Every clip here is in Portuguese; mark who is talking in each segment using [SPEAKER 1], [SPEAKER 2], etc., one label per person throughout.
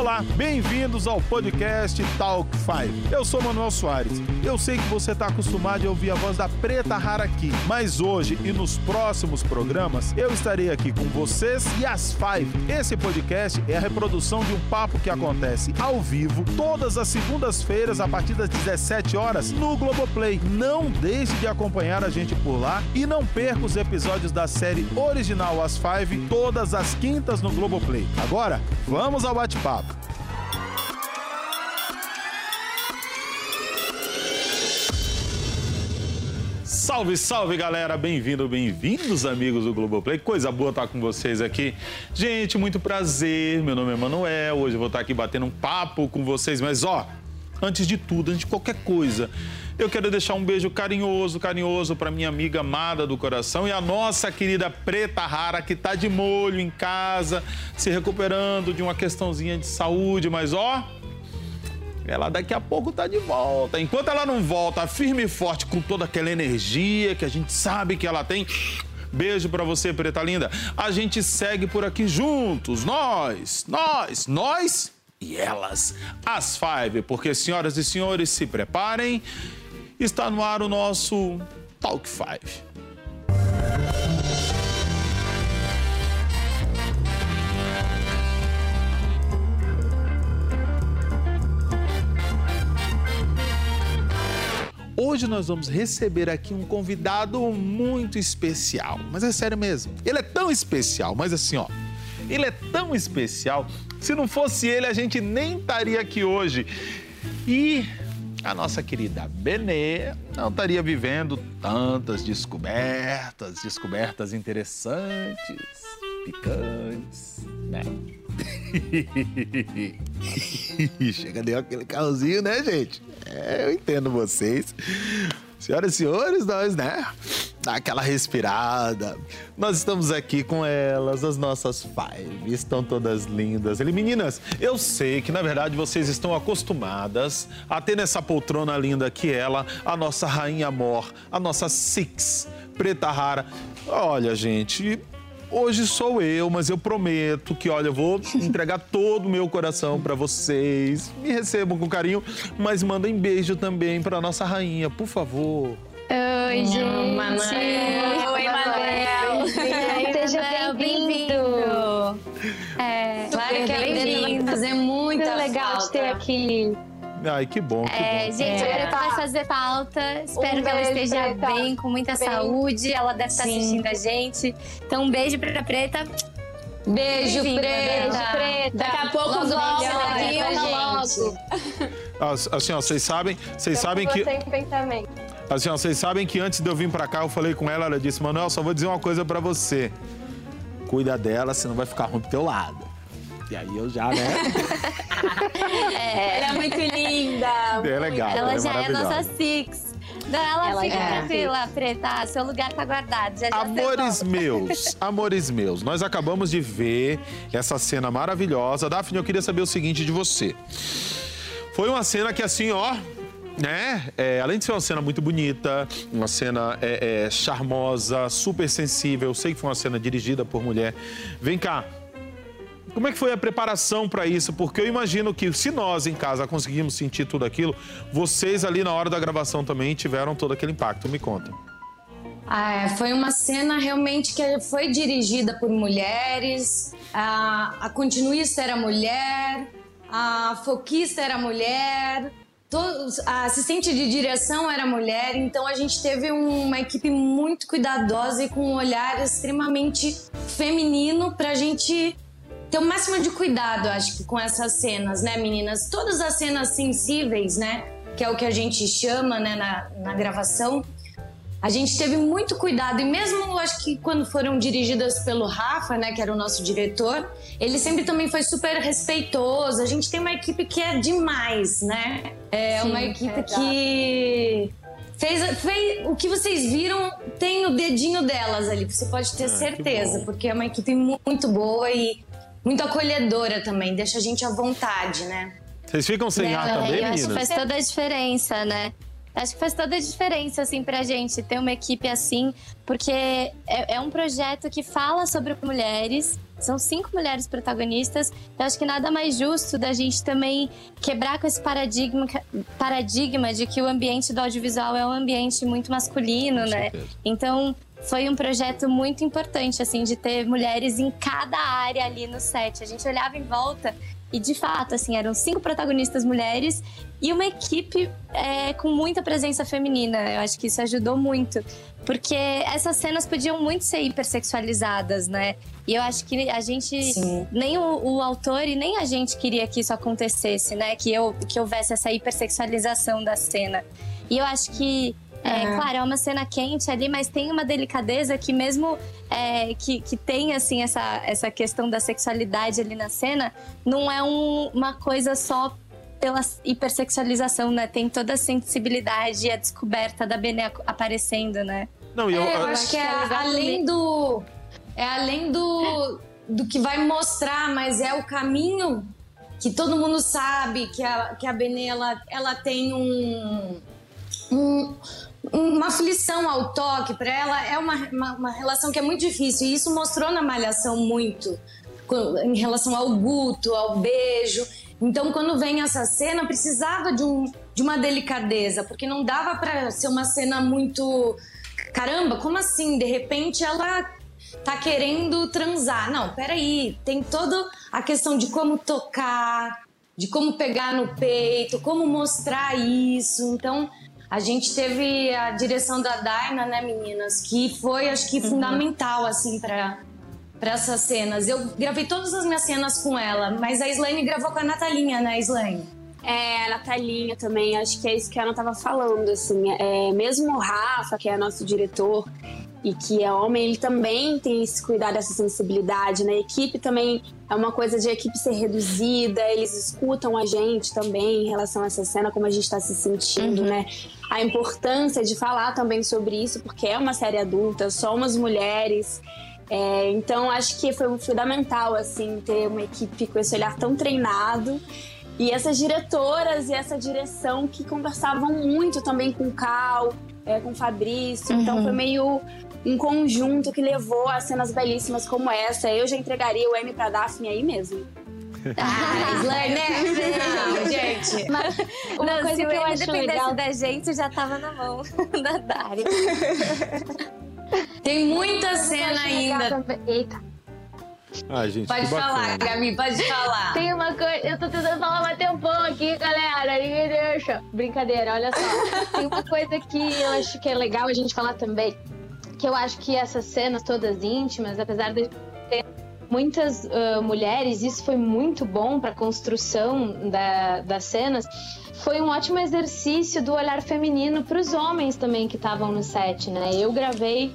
[SPEAKER 1] Olá, bem-vindos ao podcast Talk 5. Eu sou Manuel Soares. Eu sei que você está acostumado a ouvir a voz da Preta Rara aqui, mas hoje e nos próximos programas eu estarei aqui com vocês e as Five. Esse podcast é a reprodução de um papo que acontece ao vivo todas as segundas-feiras a partir das 17 horas no Globoplay. Não deixe de acompanhar a gente por lá e não perca os episódios da série original As Five todas as quintas no Globoplay. Agora, vamos ao bate-papo. Salve, salve galera, bem-vindo, bem-vindos amigos do Globoplay. Coisa boa estar com vocês aqui. Gente, muito prazer. Meu nome é Manuel. Hoje eu vou estar aqui batendo um papo com vocês, mas ó, antes de tudo, antes de qualquer coisa, eu quero deixar um beijo carinhoso, carinhoso para minha amiga amada do coração e a nossa querida Preta Rara que tá de molho em casa, se recuperando de uma questãozinha de saúde, mas ó, ela daqui a pouco tá de volta. Enquanto ela não volta firme e forte com toda aquela energia que a gente sabe que ela tem. Beijo para você, preta linda. A gente segue por aqui juntos, nós, nós, nós e elas, as Five, porque senhoras e senhores, se preparem. Está no ar o nosso Talk Five. Hoje nós vamos receber aqui um convidado muito especial, mas é sério mesmo. Ele é tão especial, mas assim, ó, ele é tão especial. Se não fosse ele, a gente nem estaria aqui hoje. E a nossa querida Benê não estaria vivendo tantas descobertas, descobertas interessantes, picantes, né? Chega, deu aquele calzinho, né, gente? É, eu entendo vocês. Senhoras e senhores, nós, né? Dá aquela respirada. Nós estamos aqui com elas, as nossas five. Estão todas lindas. E meninas, eu sei que na verdade vocês estão acostumadas a ter nessa poltrona linda que ela, a nossa rainha mor, a nossa Six, preta rara. Olha, gente, Hoje sou eu, mas eu prometo que, olha, eu vou entregar todo o meu coração para vocês. Me recebam com carinho, mas mandem beijo também para nossa rainha, por favor.
[SPEAKER 2] Oi, gente.
[SPEAKER 3] Oi, Manuel.
[SPEAKER 2] Oi, Manuel.
[SPEAKER 3] Seja bem-vindo.
[SPEAKER 2] É,
[SPEAKER 3] claro que é bem-vindo. Fazer muita
[SPEAKER 2] muito legal
[SPEAKER 3] falta.
[SPEAKER 2] te ter aqui.
[SPEAKER 1] Ai, que bom, que
[SPEAKER 4] É,
[SPEAKER 1] bom.
[SPEAKER 4] gente,
[SPEAKER 2] É.
[SPEAKER 4] a Preta vai fazer pauta. Espero
[SPEAKER 2] Um
[SPEAKER 4] que ela esteja
[SPEAKER 2] Preta.
[SPEAKER 4] bem, com muita
[SPEAKER 2] Bem.
[SPEAKER 4] saúde. Ela deve estar
[SPEAKER 2] Sim.
[SPEAKER 4] assistindo a gente. Então, um beijo pra Preta.
[SPEAKER 3] Beijo, preta.
[SPEAKER 2] Beijo, Preta.
[SPEAKER 3] Daqui a pouco
[SPEAKER 2] Logo
[SPEAKER 3] volta
[SPEAKER 2] melhor,
[SPEAKER 3] aqui
[SPEAKER 2] gente.
[SPEAKER 1] As- Assim, ó, vocês sabem, vocês
[SPEAKER 2] Tô
[SPEAKER 1] sabem que,
[SPEAKER 2] você em pensamento.
[SPEAKER 1] assim, ó, vocês sabem que antes de eu vir pra cá, eu falei com ela, ela disse, Manuel, só vou dizer uma coisa pra você. Cuida dela, senão vai ficar ruim pro teu lado. E aí eu já, né?
[SPEAKER 3] Ela é muito linda.
[SPEAKER 1] É legal,
[SPEAKER 4] ela
[SPEAKER 1] é
[SPEAKER 4] já é nossa Six. Não, ela,
[SPEAKER 3] Ela
[SPEAKER 4] fica
[SPEAKER 3] é.
[SPEAKER 4] tranquila, Preta. Seu lugar tá guardado. Já já
[SPEAKER 1] Amores meus, amores meus, nós acabamos de ver essa cena maravilhosa. Daphne, eu queria saber o seguinte de você. Foi uma cena que assim, ó, né? é, além de ser uma cena muito bonita, uma cena é, é, charmosa, super sensível, eu sei que foi uma cena dirigida por mulher. Vem cá, como é que foi a preparação para isso? Porque eu imagino que se nós em casa conseguimos sentir tudo aquilo, vocês ali na hora da gravação também tiveram todo aquele impacto. Me contem.
[SPEAKER 3] Ah, é, foi uma cena realmente que foi dirigida por mulheres. A, a continuista era mulher, a foquista era mulher, todos- a assistente de direção era mulher. Então a gente teve um- uma equipe muito cuidadosa e com um olhar extremamente feminino para a gente ter o máximo de cuidado, acho que com essas cenas, né, meninas? Todas as cenas sensíveis, né? Que é o que a gente chama, né, na, na gravação. A gente teve muito cuidado e mesmo acho que quando foram dirigidas pelo Rafa, né, que era o nosso diretor, ele sempre também foi super respeitoso. A gente tem uma equipe que é demais, né? É
[SPEAKER 2] Sim,
[SPEAKER 3] uma equipe
[SPEAKER 2] exato.
[SPEAKER 3] que fez, fez o que vocês viram tem o dedinho delas ali. Você pode ter
[SPEAKER 1] Ah,
[SPEAKER 3] certeza, porque é uma equipe mu- muito boa e muito acolhedora também. Deixa a gente à vontade, né?
[SPEAKER 1] Vocês ficam sem ar
[SPEAKER 4] É,
[SPEAKER 1] também,
[SPEAKER 4] eu acho que
[SPEAKER 1] meninas?
[SPEAKER 4] faz toda a diferença, né? Acho que faz toda a diferença, assim, pra gente ter uma equipe assim, porque é, é um projeto que fala sobre mulheres, são cinco mulheres protagonistas. Eu acho que nada mais justo da gente também quebrar com esse paradigma, paradigma de que o ambiente do audiovisual é um ambiente muito masculino,
[SPEAKER 1] Com
[SPEAKER 4] né?
[SPEAKER 1] certeza.
[SPEAKER 4] Então, foi um projeto muito importante, assim, de ter mulheres em cada área ali no set. A gente olhava em volta e, de fato, assim, eram cinco protagonistas mulheres e uma equipe é, com muita presença feminina. Eu acho que isso ajudou muito. Porque essas cenas podiam muito ser hipersexualizadas, né? E eu acho que a gente,
[SPEAKER 3] Sim.
[SPEAKER 4] nem o, o autor e nem a gente queria que isso acontecesse, né? Que, eu, que houvesse essa hipersexualização da cena. E eu acho que é,
[SPEAKER 3] Uhum.
[SPEAKER 4] claro, é uma cena quente ali, mas tem uma delicadeza que mesmo é, que, que tem, assim, essa, essa questão da sexualidade ali na cena, não é um- uma coisa só pela hipersexualização, né? Tem toda a sensibilidade e a descoberta da Benê ac- aparecendo, né?
[SPEAKER 1] Não, eu,
[SPEAKER 3] É, eu acho que é além do. É além do, do que vai mostrar, mas é o caminho que todo mundo sabe que a, que a Benê ela, ela tem um, um- uma aflição ao toque. Para ela é uma, uma, uma relação que é muito difícil. E isso mostrou na Malhação muito em relação ao guto, ao beijo. Então, quando vem essa cena, precisava de, um, de uma delicadeza, porque não dava para ser uma cena muito. Caramba, como assim? De repente ela tá querendo transar. Não, peraí. Tem toda a questão de como tocar, de como pegar no peito, como mostrar isso. Então, a gente teve a direção da Daina, né, meninas? Que foi, acho que, fundamental, assim, para para essas cenas. Eu gravei todas as minhas cenas com ela, mas a Slane gravou com a Natalinha, né, Slane?
[SPEAKER 2] É, a Natalinha também, acho que é isso que a Ana tava falando, assim, é, mesmo o Rafa, que é nosso diretor e que é homem, ele também tem esse cuidado, essa sensibilidade, né? A equipe também é uma coisa de equipe ser reduzida, eles escutam a gente também em relação a essa cena, como a gente tá se sentindo, né? A importância de falar também sobre isso, porque é uma série adulta, somos mulheres, é, então acho que foi fundamental assim ter uma equipe com esse olhar tão treinado e essas diretoras e essa direção que conversavam muito também com o Cal, é, com o Fabrício. Então foi meio um conjunto que levou a cenas belíssimas como essa. Eu já entregaria o M pra Daphne aí mesmo.
[SPEAKER 3] Ah, né? Não, gente.
[SPEAKER 4] Uma
[SPEAKER 5] Uma
[SPEAKER 4] não,
[SPEAKER 5] coisa
[SPEAKER 4] se
[SPEAKER 5] que
[SPEAKER 4] o
[SPEAKER 5] eu
[SPEAKER 4] M
[SPEAKER 5] acho
[SPEAKER 4] dependesse
[SPEAKER 5] legal-
[SPEAKER 4] da gente, já tava na mão da Dari.
[SPEAKER 3] Tem muita cena ainda.
[SPEAKER 5] Eita.
[SPEAKER 1] Ai, gente,
[SPEAKER 3] Pode
[SPEAKER 1] que bacana.
[SPEAKER 3] falar, Gabi, pode falar.
[SPEAKER 5] Tem uma coisa, eu tô tentando falar mais tempão aqui, galera, ninguém deixa. Brincadeira, olha só. Tem uma coisa que eu acho que é legal a gente falar também, que eu acho que essas cenas todas íntimas, apesar de ter muitas ah, mulheres, isso foi muito bom pra construção da, das cenas. Foi um ótimo exercício do olhar feminino para os homens também que estavam no set, né? Eu gravei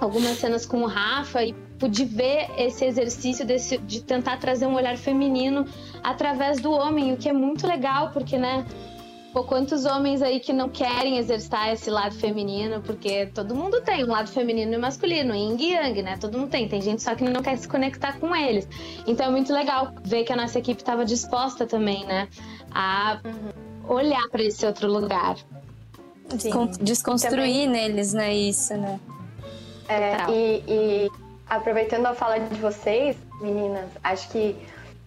[SPEAKER 5] algumas cenas com o Rafa e pude ver esse exercício desse- de tentar trazer um olhar feminino através do homem, o que é muito legal, porque, né? Pô, quantos homens aí que não querem exercitar esse lado feminino, porque todo mundo tem um lado feminino e masculino, yin e yang, né? Todo mundo tem. Tem gente só que não quer se conectar com eles. Então é muito legal ver que a nossa equipe estava disposta também, né? A olhar para esse outro lugar.
[SPEAKER 4] Descon- Desconstruir neles, né? Isso, né?
[SPEAKER 6] É, e, e aproveitando a fala de vocês, meninas, acho que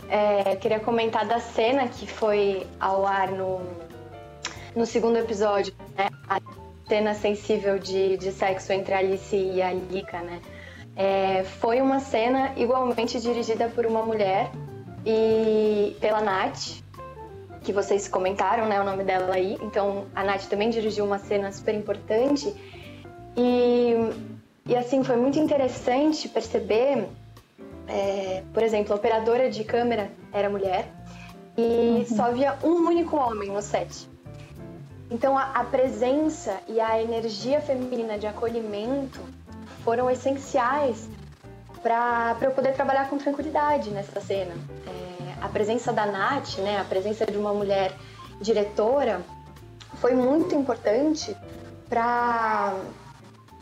[SPEAKER 6] é, queria comentar da cena que foi ao ar no, no segundo episódio, né? A cena sensível de, de sexo entre a Alice e a Lika, né? É, foi uma cena igualmente dirigida por uma mulher e pela Nath, que vocês comentaram, né, o nome dela aí. Então, a Nath também dirigiu uma cena super importante. E, e assim, foi muito interessante perceber, é, por exemplo, a operadora de câmera era mulher e só havia um único homem no set. Então, a, a presença e a energia feminina de acolhimento foram essenciais para eu poder trabalhar com tranquilidade nessa cena. É, a presença da Nath, né, a presença de uma mulher diretora, foi muito importante para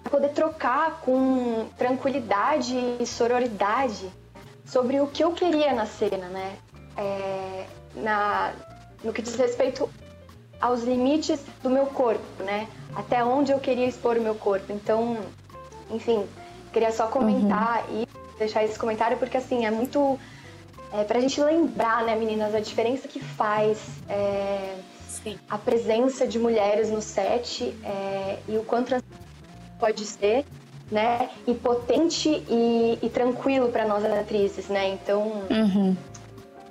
[SPEAKER 6] poder trocar com tranquilidade e sororidade sobre o que eu queria na cena, né? É, na, no que diz respeito aos limites do meu corpo, né? Até onde eu queria expor o meu corpo. Então, enfim, queria só comentar uhum. e deixar esse comentário porque assim é muito é, para a gente lembrar, né, meninas, a diferença que faz é, a presença de mulheres no set é, e o quanto pode ser, né, e potente e, e tranquilo para nós atrizes, né? Então, uhum.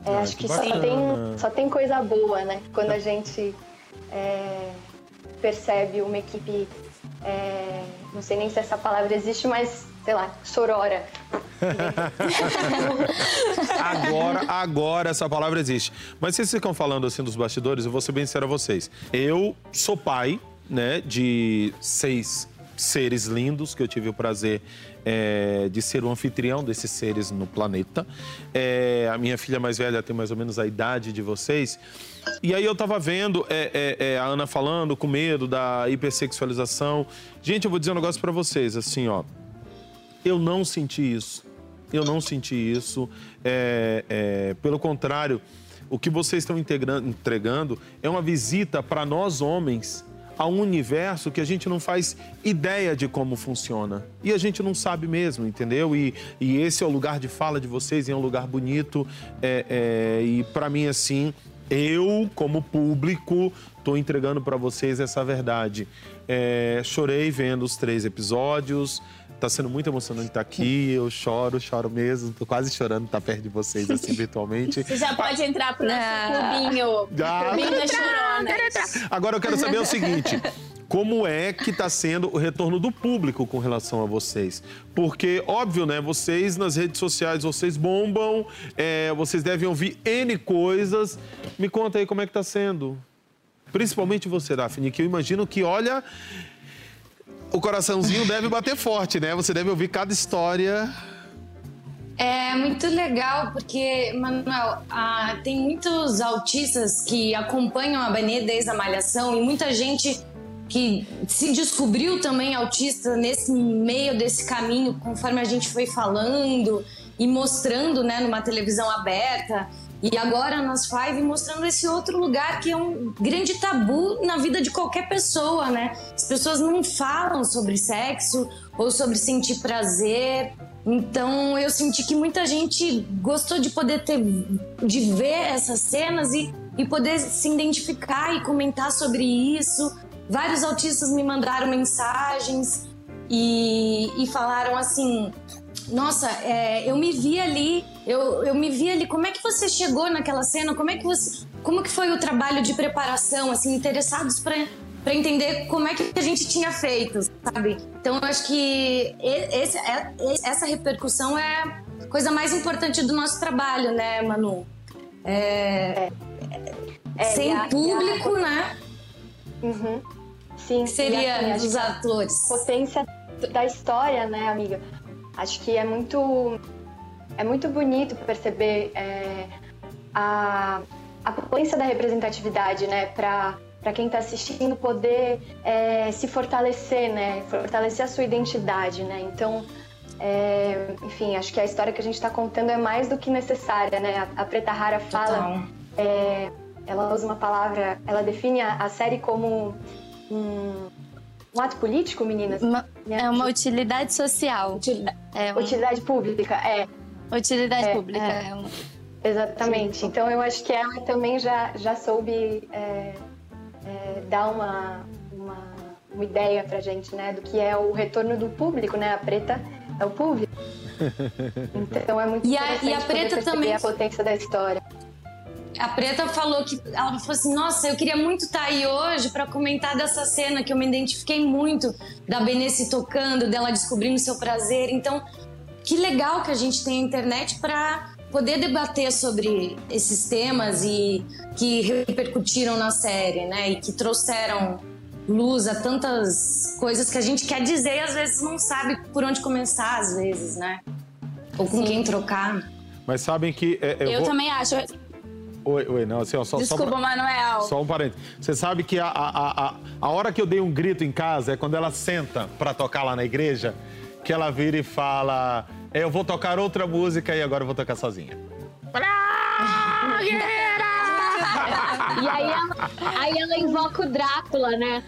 [SPEAKER 6] é, ah, acho que, que só tem, só tem coisa boa, né? Quando a gente é, percebe uma equipe, é, não sei nem se essa palavra existe, mas sei lá, sorora.
[SPEAKER 1] agora, agora essa palavra existe. Mas vocês ficam falando assim dos bastidores, eu vou ser bem sincero a vocês. Eu sou pai, né, de seis seres lindos que eu tive o prazer é, de ser o anfitrião desses seres no planeta. É, a minha filha mais velha tem mais ou menos a idade de vocês. E aí eu tava vendo é, é, é a Ana falando com medo da hipersexualização. Gente, eu vou dizer um negócio para vocês, assim, ó. Eu não senti isso. Eu não senti isso. É, pelo contrário, o que vocês estão entregando é uma visita para nós homens a um universo que a gente não faz ideia de como funciona. E a gente não sabe mesmo, entendeu? E, e esse é o lugar de fala de vocês, é um lugar bonito. É, é, e para mim, assim, eu, como público, estou entregando para vocês essa verdade. É, chorei vendo os três episódios. Tá sendo muito emocionante estar aqui. Eu choro, choro mesmo. Tô quase chorando estar perto de vocês, assim, virtualmente.
[SPEAKER 2] Você já pode entrar pro nosso ah. clubinho.
[SPEAKER 1] Ah. Clubinho da chorona. Agora eu quero saber o seguinte. Como é que está sendo o retorno do público com relação a vocês? Porque, óbvio, né? Vocês nas redes sociais, vocês bombam, é, vocês devem ouvir N coisas. Me conta aí como é que está sendo. Principalmente você, Daphne, que eu imagino que, olha, o coraçãozinho deve bater forte, né? Você deve ouvir cada história.
[SPEAKER 3] É muito legal porque, Manuel, ah, tem muitos autistas que acompanham a Benê desde a malhação e muita gente que se descobriu também autista nesse meio desse caminho, conforme a gente foi falando e mostrando, né, numa televisão aberta. E agora nas Five mostrando esse outro lugar que é um grande tabu na vida de qualquer pessoa, né? As pessoas não falam sobre sexo ou sobre sentir prazer. Então eu senti que muita gente gostou de poder ter, de ver essas cenas e, e poder se identificar e comentar sobre isso. Vários autistas me mandaram mensagens e, e falaram assim: nossa, é, eu me vi ali, eu, eu me vi ali. Como é que você chegou naquela cena? Como é que você, como que foi o trabalho de preparação? Assim, interessados para para entender como é que a gente tinha feito, sabe? Então eu acho que esse, é, essa repercussão é a coisa mais importante do nosso trabalho, né, Manu? É, é, sem público, né?
[SPEAKER 6] Uhum. Sim.
[SPEAKER 3] Seria os atores.
[SPEAKER 6] Potência da história, né, amiga? Acho que é muito, é muito bonito perceber é, a, a potência da representatividade, né, para para quem está assistindo poder é, se fortalecer, né, fortalecer a sua identidade, né. Então, é, enfim, acho que a história que a gente está contando é mais do que necessária, né. A, a Preta Rara fala, é, ela usa uma palavra, ela define a, a série como um, um ato político, meninas?
[SPEAKER 4] Uma, é uma utilidade social.
[SPEAKER 6] Utilidade, é uma... utilidade pública, é.
[SPEAKER 4] Utilidade é, pública, é. é uma...
[SPEAKER 6] Exatamente. Sim. Então eu acho que ela também já, já soube é, é, dar uma, uma, uma ideia pra gente, né? Do que é o retorno do público, né? A preta é o público. Então é muito
[SPEAKER 3] e a, e a preta também
[SPEAKER 6] a potência da história
[SPEAKER 3] a Preta falou que ela falou assim: Nossa, eu queria muito estar tá aí hoje para comentar dessa cena que eu me identifiquei muito da Benesse tocando, dela descobrindo seu prazer. Então, que legal que a gente tem a internet para poder debater sobre esses temas e que repercutiram na série, né? E que trouxeram luz a tantas coisas que a gente quer dizer e às vezes não sabe por onde começar, às vezes, né? Ou com Sim. quem trocar.
[SPEAKER 1] Mas sabem que.
[SPEAKER 2] É, eu, eu vou... também acho.
[SPEAKER 1] Oi, oi, não, assim, ó, só,
[SPEAKER 2] Desculpa,
[SPEAKER 1] só pra,
[SPEAKER 2] Manuel.
[SPEAKER 1] Só um parênteses. Você sabe que a, a, a, a hora que eu dei um grito em casa é quando ela senta pra tocar lá na igreja, que ela vira e fala: é, Eu vou tocar outra música e agora eu vou tocar sozinha.
[SPEAKER 5] E aí ela, aí ela invoca o Drácula, né?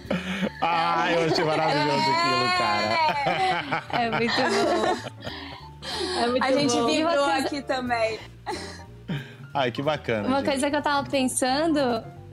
[SPEAKER 1] Ah, eu achei maravilhoso aquilo, cara.
[SPEAKER 4] É muito bom.
[SPEAKER 5] É muito
[SPEAKER 2] A gente
[SPEAKER 5] bom.
[SPEAKER 2] vibrou aqui também.
[SPEAKER 1] Ai, que bacana.
[SPEAKER 4] Uma
[SPEAKER 1] gente.
[SPEAKER 4] coisa que eu tava pensando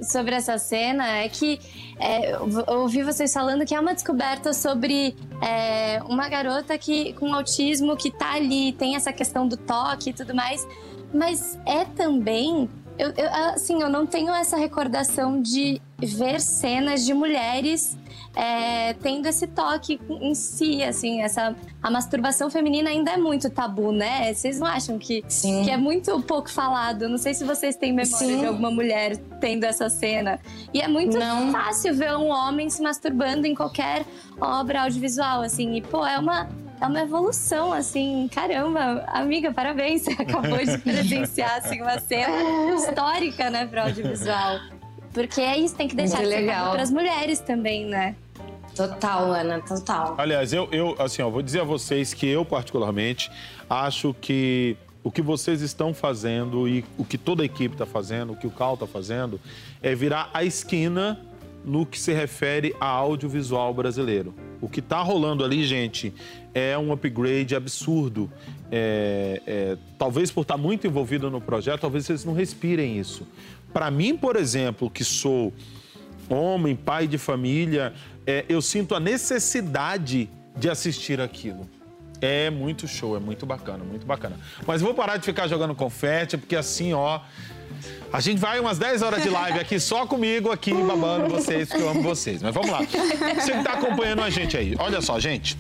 [SPEAKER 4] sobre essa cena é que é, eu ouvi vocês falando que é uma descoberta sobre é, uma garota que com autismo que tá ali, tem essa questão do toque e tudo mais, mas é também. Eu, eu, assim, eu não tenho essa recordação de ver cenas de mulheres é, tendo esse toque em si, assim, essa a masturbação feminina ainda é muito tabu, né? Vocês não acham que
[SPEAKER 3] Sim.
[SPEAKER 4] que é muito pouco falado. Não sei se vocês têm memória
[SPEAKER 3] Sim.
[SPEAKER 4] de alguma mulher tendo essa cena. E é muito
[SPEAKER 3] Não.
[SPEAKER 4] fácil ver um homem se masturbando em qualquer obra audiovisual, assim. E, pô, é uma, é uma evolução, assim. Caramba, amiga, parabéns. Você acabou de presenciar, assim, uma cena histórica, né, para audiovisual. Porque é isso, tem que deixar de
[SPEAKER 3] legal.
[SPEAKER 4] para as mulheres também, né?
[SPEAKER 3] Total, Ana, total.
[SPEAKER 1] Aliás, eu, eu assim, ó, vou dizer a vocês que eu, particularmente, acho que o que vocês estão fazendo e o que toda a equipe está fazendo, o que o Cal está fazendo, é virar a esquina no que se refere a audiovisual brasileiro. O que está rolando ali, gente, é um upgrade absurdo. É, é, talvez por estar muito envolvido no projeto, talvez vocês não respirem isso. Para mim, por exemplo, que sou homem, pai de família, é, eu sinto a necessidade de assistir aquilo. É muito show, é muito bacana, muito bacana. Mas vou parar de ficar jogando confete, porque assim, ó. A gente vai umas 10 horas de live aqui só comigo, aqui, babando vocês, porque eu amo vocês. Mas vamos lá. Você que tá acompanhando a gente aí, olha só, gente.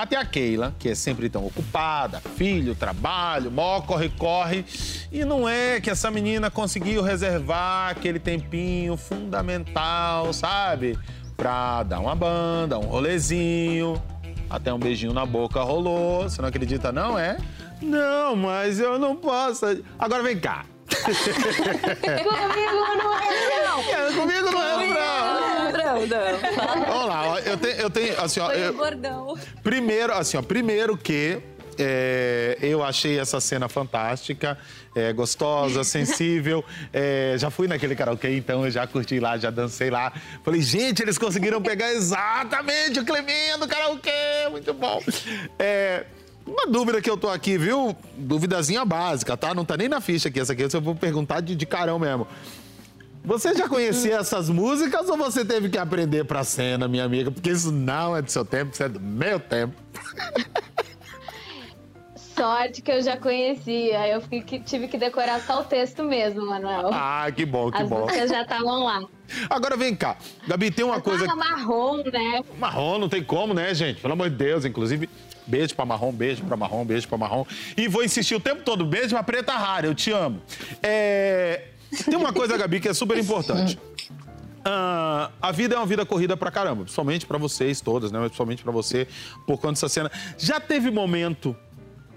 [SPEAKER 1] Até a Keila, que é sempre tão ocupada, filho, trabalho, mó corre-corre. E não é que essa menina conseguiu reservar aquele tempinho fundamental, sabe? Pra dar uma banda, um rolezinho. Até um beijinho na boca rolou. Você não acredita, não, é? Não, mas eu não posso. Agora vem cá.
[SPEAKER 5] Comigo no refrão.
[SPEAKER 1] É, Comigo não é pra...
[SPEAKER 2] Não, não.
[SPEAKER 1] Vamos lá, eu tenho, eu tenho assim, ó, eu-. Primeiro, assim, ó, primeiro que é, eu achei essa cena fantástica, é, gostosa, sensível. É, já fui naquele karaokê, então eu já curti lá, já dancei lá. Falei, gente, eles conseguiram pegar exatamente o Cleminha do karaokê, muito bom. É, uma dúvida que eu tô aqui, viu? Duvidazinha básica, tá? Não tá nem na ficha aqui, essa aqui eu vou perguntar de, de carão mesmo. Você já conhecia essas músicas ou você teve que aprender pra cena, minha amiga? Porque isso não é do seu tempo, isso é do meu tempo.
[SPEAKER 5] Sorte que eu já conhecia. Eu fui que- tive que decorar só o texto mesmo, Manuel.
[SPEAKER 1] Ah, que bom, que
[SPEAKER 5] As
[SPEAKER 1] bom.
[SPEAKER 5] músicas já estavam lá.
[SPEAKER 1] Agora vem cá. Gabi, tem uma coisa.
[SPEAKER 5] Tava marrom, né?
[SPEAKER 1] Marrom, não tem como, né, gente? Pelo amor de Deus. Inclusive, beijo pra marrom, beijo pra marrom, beijo pra marrom. E vou insistir o tempo todo, beijo pra preta rara, eu te amo. É, Tem uma coisa, Gabi, que é super importante. Ah, a vida é uma vida corrida pra caramba, principalmente pra vocês todas, né? Mas principalmente pra você, por conta dessa cena. Já teve momento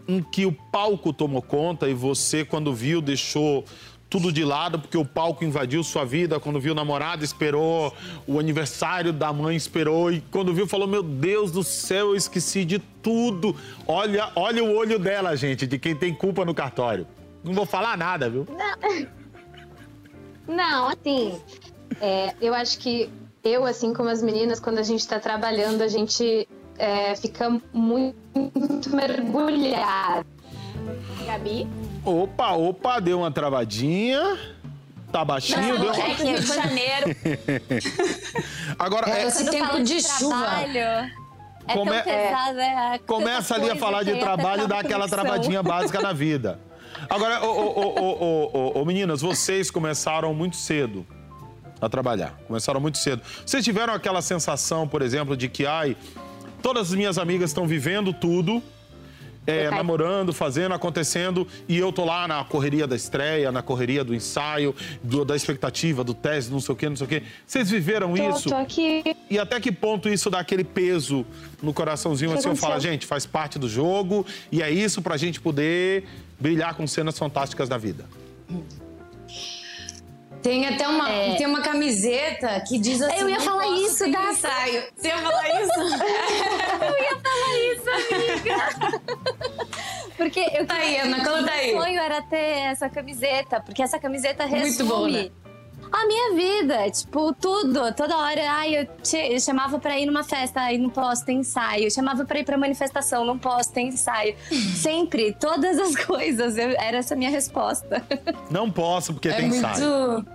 [SPEAKER 1] em que o palco tomou conta e você, quando viu, deixou tudo de lado porque o palco invadiu sua vida, quando viu o namorado esperou, o aniversário da mãe esperou e quando viu falou: "Meu Deus do céu, eu esqueci de tudo". Olha, olha o olho dela, gente, de quem tem culpa no cartório. Não vou falar nada, viu?
[SPEAKER 5] Não, assim, é, eu acho que eu, assim como as meninas, quando a gente tá trabalhando, a gente é, fica muito mergulhado.
[SPEAKER 2] Gabi?
[SPEAKER 1] Opa, opa, deu uma travadinha. Tá baixinho, deu.
[SPEAKER 2] É que Rio de Janeiro.
[SPEAKER 1] Agora,
[SPEAKER 3] É,
[SPEAKER 1] é,
[SPEAKER 3] esse tempo
[SPEAKER 4] fala
[SPEAKER 3] de chuva.
[SPEAKER 4] trabalho, É
[SPEAKER 1] Come-
[SPEAKER 4] tão pesado, é.
[SPEAKER 1] começa ali a falar de
[SPEAKER 4] que
[SPEAKER 1] trabalho e dá aquela travadinha básica na vida. Agora, ô, ô, ô, meninas, vocês começaram muito cedo a trabalhar. Começaram muito cedo. Vocês tiveram aquela sensação, por exemplo, de que, ai, todas as minhas amigas estão vivendo tudo, é, namorando, fazendo, acontecendo, e eu tô lá na correria da estreia, na correria do ensaio, do- da expectativa, do teste, não sei o quê, não sei o quê. Vocês viveram
[SPEAKER 5] Tô,
[SPEAKER 1] isso?
[SPEAKER 5] tô aqui.
[SPEAKER 1] E até que ponto isso dá aquele peso no coraçãozinho,
[SPEAKER 5] Que
[SPEAKER 1] assim, eu falo, gente, faz parte do jogo e é isso pra gente poder brilhar com cenas fantásticas na vida.
[SPEAKER 3] Tem até uma, tem uma camiseta que diz assim.
[SPEAKER 4] Eu ia
[SPEAKER 3] "Não
[SPEAKER 4] falar isso, dá-
[SPEAKER 3] ensaio. Você ia falar isso?
[SPEAKER 4] Porque eu
[SPEAKER 3] Tá aí, Ana, conta aí.
[SPEAKER 4] Meu sonho era ter essa camiseta, porque essa camiseta
[SPEAKER 3] Muito bom,
[SPEAKER 4] resume
[SPEAKER 3] né?
[SPEAKER 4] A minha vida, tipo, tudo, toda hora. Ai, eu, te, eu chamava pra ir numa festa, ai, não posso, tem ensaio. Eu chamava pra ir pra manifestação, não posso, tem ensaio. Sempre, todas as coisas, eu, era essa a minha resposta.
[SPEAKER 1] Não posso, porque
[SPEAKER 3] É
[SPEAKER 1] tem
[SPEAKER 3] muito.
[SPEAKER 1] ensaio.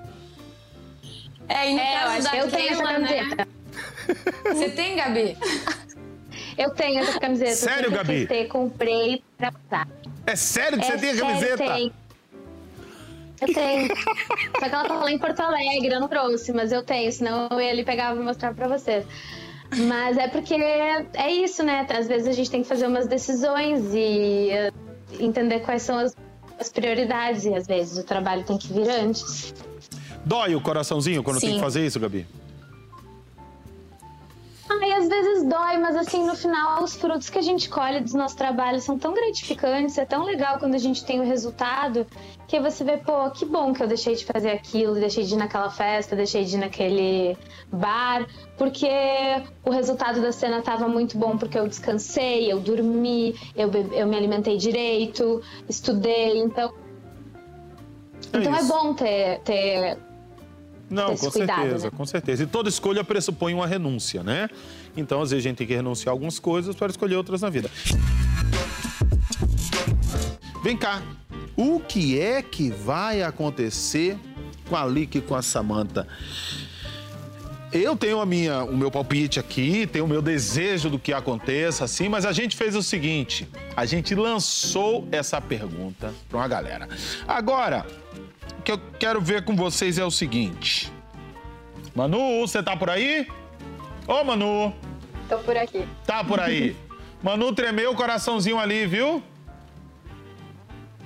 [SPEAKER 3] É, e no
[SPEAKER 5] É, eu
[SPEAKER 3] caso da
[SPEAKER 5] que eu tenho essa
[SPEAKER 3] Keila, né?
[SPEAKER 5] camiseta.
[SPEAKER 3] Você tem, Gabi?
[SPEAKER 5] Eu tenho essa camiseta.
[SPEAKER 1] Sério, Gabi?
[SPEAKER 5] ter, comprei pra usar.
[SPEAKER 1] É sério que
[SPEAKER 5] É
[SPEAKER 1] você tem a
[SPEAKER 5] sério,
[SPEAKER 1] camiseta?
[SPEAKER 5] Eu tenho. Só que ela tá lá em Porto Alegre, eu não trouxe, mas eu tenho, senão eu ia ali pegar e mostrar pra vocês. Mas é porque é isso, né? Às vezes a gente tem que fazer umas decisões e eh, entender quais são as, as prioridades, e às vezes o trabalho tem que vir antes.
[SPEAKER 1] Dói o coraçãozinho quando tem
[SPEAKER 4] Sim.
[SPEAKER 1] que fazer isso, Gabi?
[SPEAKER 5] Ai, às vezes dói, mas assim, no final, os frutos que a gente colhe dos nossos trabalhos são tão gratificantes, é tão legal quando a gente tem o resultado, que você vê, pô, que bom que eu deixei de fazer aquilo, deixei de ir naquela festa, deixei de ir naquele bar, porque o resultado da cena tava muito bom, porque eu descansei, eu dormi, eu, eu me alimentei direito, estudei, então. então é
[SPEAKER 1] isso.
[SPEAKER 5] bom ter, ter
[SPEAKER 1] Não, com
[SPEAKER 5] cuidado,
[SPEAKER 1] certeza,
[SPEAKER 5] né?
[SPEAKER 1] com certeza. E toda escolha pressupõe uma renúncia, né? Então, às vezes, a gente tem que renunciar a algumas coisas para escolher outras na vida. Vem cá. O que é que vai acontecer com a Lick e com a Samantha? Eu tenho a minha, o meu palpite aqui, tenho o meu desejo do que aconteça, assim, mas a gente fez o seguinte: a gente lançou essa pergunta para uma galera. Agora, que eu quero ver com vocês é o seguinte. Manu, você tá por aí? Ô, Manu,
[SPEAKER 6] Tô por aqui.
[SPEAKER 1] tá por aí. Manu tremeu o coraçãozinho ali, viu?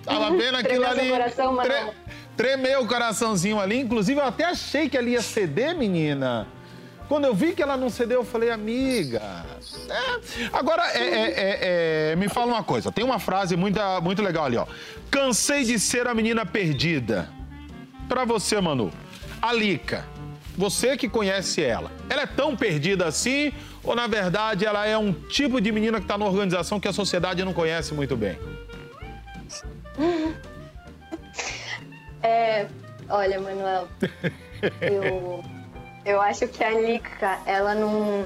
[SPEAKER 1] Tava vendo aquilo ali.
[SPEAKER 6] coração, Manu?
[SPEAKER 1] Tre- Tremeu o coração,zinho ali. Inclusive, eu até achei que ela ia ceder, menina. Quando eu vi que ela não cedeu, eu falei, amiga. é. Agora, é, é, é, é, me fala uma coisa. Tem uma frase muito, muito legal ali, ó. Cansei de ser a menina perdida. Pra você, Manu. A Lica, você que conhece ela, ela é tão perdida assim? Ou, na verdade, ela é um tipo de menina que tá na organização que a sociedade não conhece muito bem?
[SPEAKER 6] É, olha, Manuel, eu, eu acho que a Lika, ela não,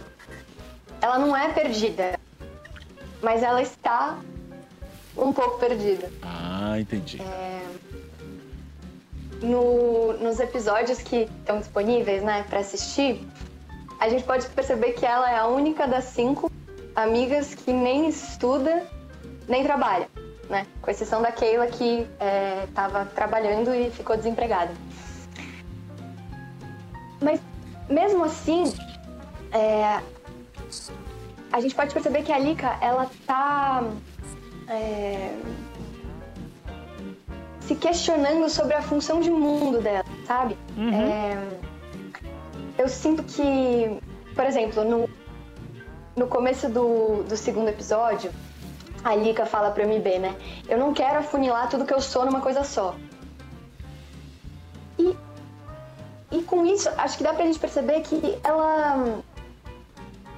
[SPEAKER 6] ela não é perdida, mas ela está um pouco perdida.
[SPEAKER 1] Ah, entendi.
[SPEAKER 6] No, nos episódios que estão disponíveis, né, para assistir, a gente pode perceber que ela é a única das cinco amigas que nem estuda nem trabalha, né? Com exceção da Keila que estava trabalhando e ficou desempregada. Mas mesmo assim, é, a gente pode perceber que a Lika ela tá é, se questionando sobre a função de mundo dela, sabe? É, eu sinto que, por exemplo, no, no começo do, do segundo episódio, a Lika fala pro MB, né? Eu não quero afunilar tudo que eu sou numa coisa só. E, e com isso, acho que dá pra gente perceber que ela,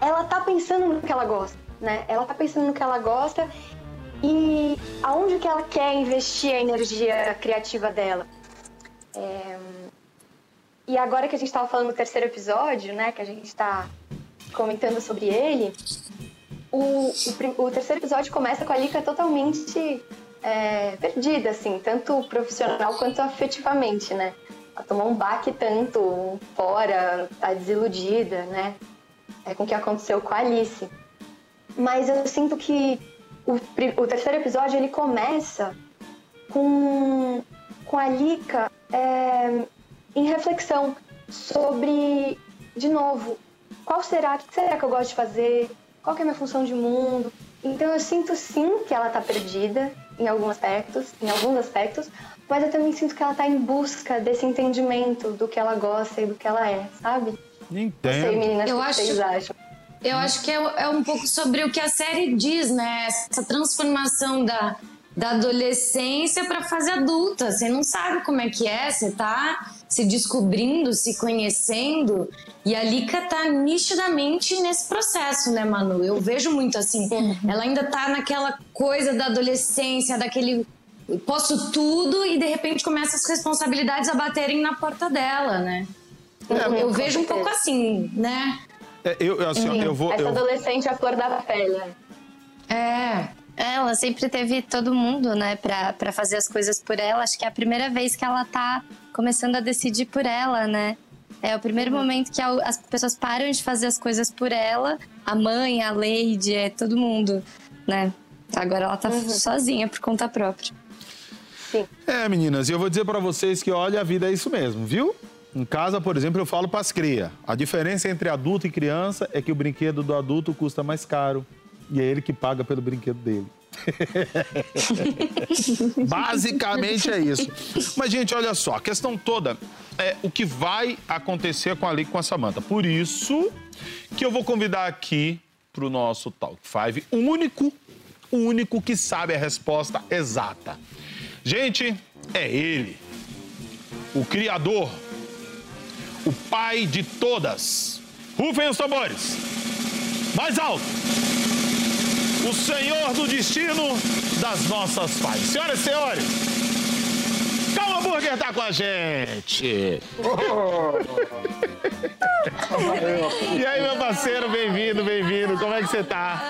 [SPEAKER 6] ela tá pensando no que ela gosta, né? Ela tá pensando no que ela gosta e aonde que ela quer investir a energia criativa dela. É, E agora que a gente estava falando do terceiro episódio, né, que a gente está comentando sobre ele, o, o, o terceiro episódio começa com a Lika totalmente é, perdida, assim, tanto profissional quanto afetivamente, né? Ela tomou um baque tanto fora, tá desiludida, né? É com o que aconteceu com a Alice. Mas eu sinto que o, o terceiro episódio ele começa com, com a Lika é, em reflexão sobre, de novo, qual será, o que será que eu gosto de fazer, qual que é a minha função de mundo. Então eu sinto sim que ela tá perdida em alguns aspectos, em alguns aspectos, mas eu também sinto que ela tá em busca desse entendimento do que ela gosta e do que ela é, sabe? Não sei,
[SPEAKER 1] Entendo.
[SPEAKER 6] meninas,
[SPEAKER 3] Eu
[SPEAKER 6] o que
[SPEAKER 3] acho-
[SPEAKER 6] vocês acham?
[SPEAKER 3] Eu acho que é, é um pouco sobre o que a série diz, né? Essa transformação da, da adolescência para fase adulta. Você não sabe como é que é, você tá se descobrindo, se conhecendo. E a Lika tá nitidamente nesse processo, né, Manu? Eu vejo muito assim. Ela ainda tá naquela coisa da adolescência, daquele posso tudo e de repente começa as responsabilidades a baterem na porta dela, né? eu, eu vejo um pouco assim, né?
[SPEAKER 1] É, eu, assim, eu vou.
[SPEAKER 6] Essa
[SPEAKER 1] eu-
[SPEAKER 6] adolescente a cor da pele.
[SPEAKER 3] É.
[SPEAKER 4] Ela sempre teve todo mundo, né, pra, pra fazer as coisas por ela. Acho que é a primeira vez que ela tá começando a decidir por ela, né? É o primeiro momento que as pessoas param de fazer as coisas por ela. A mãe, a Lady, é todo mundo, né? Agora ela tá sozinha por conta própria.
[SPEAKER 1] É, meninas, e eu vou dizer pra vocês que, olha, a vida é isso mesmo, viu? Em casa, por exemplo, eu falo pras cria. A diferença entre adulto e criança é que o brinquedo do adulto custa mais caro. E é ele que paga pelo brinquedo dele. Basicamente é isso. Mas, gente, olha só, a questão toda é o que vai acontecer com a Lei com a Samanta. Por isso que eu vou convidar aqui pro nosso Talk 5 o único, o único que sabe a resposta exata. Gente, é ele. O criador, o pai de todas. Rufem os tambores. Mais alto. O senhor do destino das nossas pais. Senhoras e senhores, Calma Burger tá com a gente. E aí, meu parceiro, bem-vindo, bem-vindo. Como é que você tá?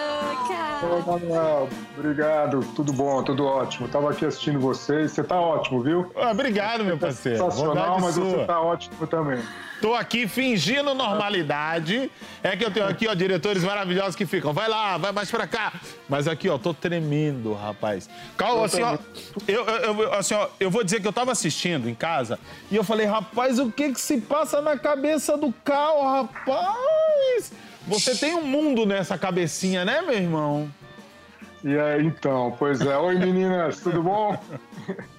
[SPEAKER 7] Oi, Manuel. Obrigado. Tudo bom, tudo ótimo. Tava aqui assistindo vocês. Você tá ótimo, viu?
[SPEAKER 1] Ah, obrigado, meu parceiro.
[SPEAKER 7] Sensacional, mas
[SPEAKER 1] sua.
[SPEAKER 7] você tá ótimo também.
[SPEAKER 1] Tô aqui fingindo normalidade. É que eu tenho aqui, ó, diretores maravilhosos que ficam. Vai lá, vai mais pra cá. Mas aqui, ó, tô tremendo, rapaz. Calma, assim, ó. Eu, eu, eu- assim, ó, eu vou dizer que eu tava assistindo em casa e eu falei, rapaz, o que que se passa na cabeça do Cal, rapaz? Você tem um mundo nessa cabecinha, né, meu irmão?
[SPEAKER 7] E aí, então, pois é. Oi, meninas, tudo bom?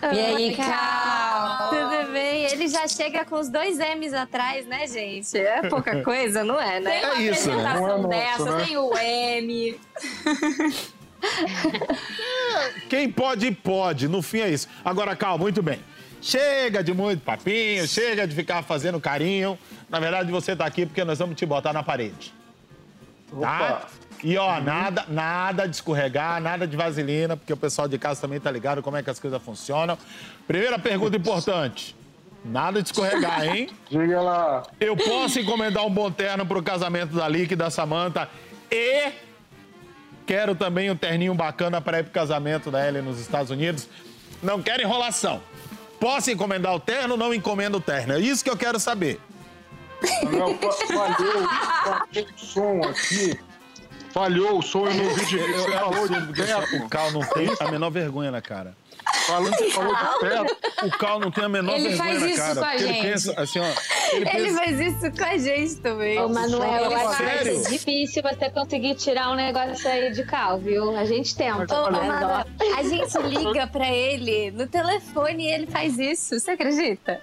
[SPEAKER 3] E aí, Cal?
[SPEAKER 4] Tudo bem? Ele já chega com os dois M's atrás, né, gente? É pouca coisa, não é, né?
[SPEAKER 1] É isso, né?
[SPEAKER 2] apresentação
[SPEAKER 7] Não é nosso,
[SPEAKER 2] dessas,
[SPEAKER 7] né?
[SPEAKER 2] tem o M.
[SPEAKER 1] Quem pode, pode. No fim é isso. Agora, Cal, muito bem. Chega de muito papinho, chega de ficar fazendo carinho. Na verdade, você tá aqui porque nós vamos te botar na parede. Tá? E ó, nada, nada de escorregar, nada de vaselina, porque o pessoal de casa também tá ligado como é que as coisas funcionam. Primeira pergunta importante. Nada de escorregar, hein?
[SPEAKER 7] Diga lá.
[SPEAKER 1] Eu posso encomendar um bom terno pro casamento da Lick e da Samanta e quero também um terninho bacana para ir pro casamento da Ellen nos Estados Unidos. Não quero enrolação. Posso encomendar o terno ou não encomendo o terno? É isso que eu quero saber.
[SPEAKER 7] Fa- falhou, falhou o som aqui. Falhou o som, eu não ouvi direito. Você falou de
[SPEAKER 1] O. Cal não tem a menor vergonha na cara.
[SPEAKER 7] Falando que falou de.
[SPEAKER 1] O Cal não tem a menor
[SPEAKER 3] Ele
[SPEAKER 1] vergonha
[SPEAKER 3] faz isso
[SPEAKER 1] cara.
[SPEAKER 3] com a
[SPEAKER 1] porque ele
[SPEAKER 3] gente.
[SPEAKER 1] pensa assim, ó. Ele
[SPEAKER 4] Ele
[SPEAKER 1] pensa,
[SPEAKER 4] faz isso com a gente também.
[SPEAKER 5] Ô, Manuel, eu acho
[SPEAKER 1] Sério?
[SPEAKER 5] difícil você conseguir tirar um negócio aí de cal, viu? A gente tenta.
[SPEAKER 4] Ô, Manoel,
[SPEAKER 5] ó,
[SPEAKER 4] a gente liga pra ele no telefone e ele faz isso. Você acredita?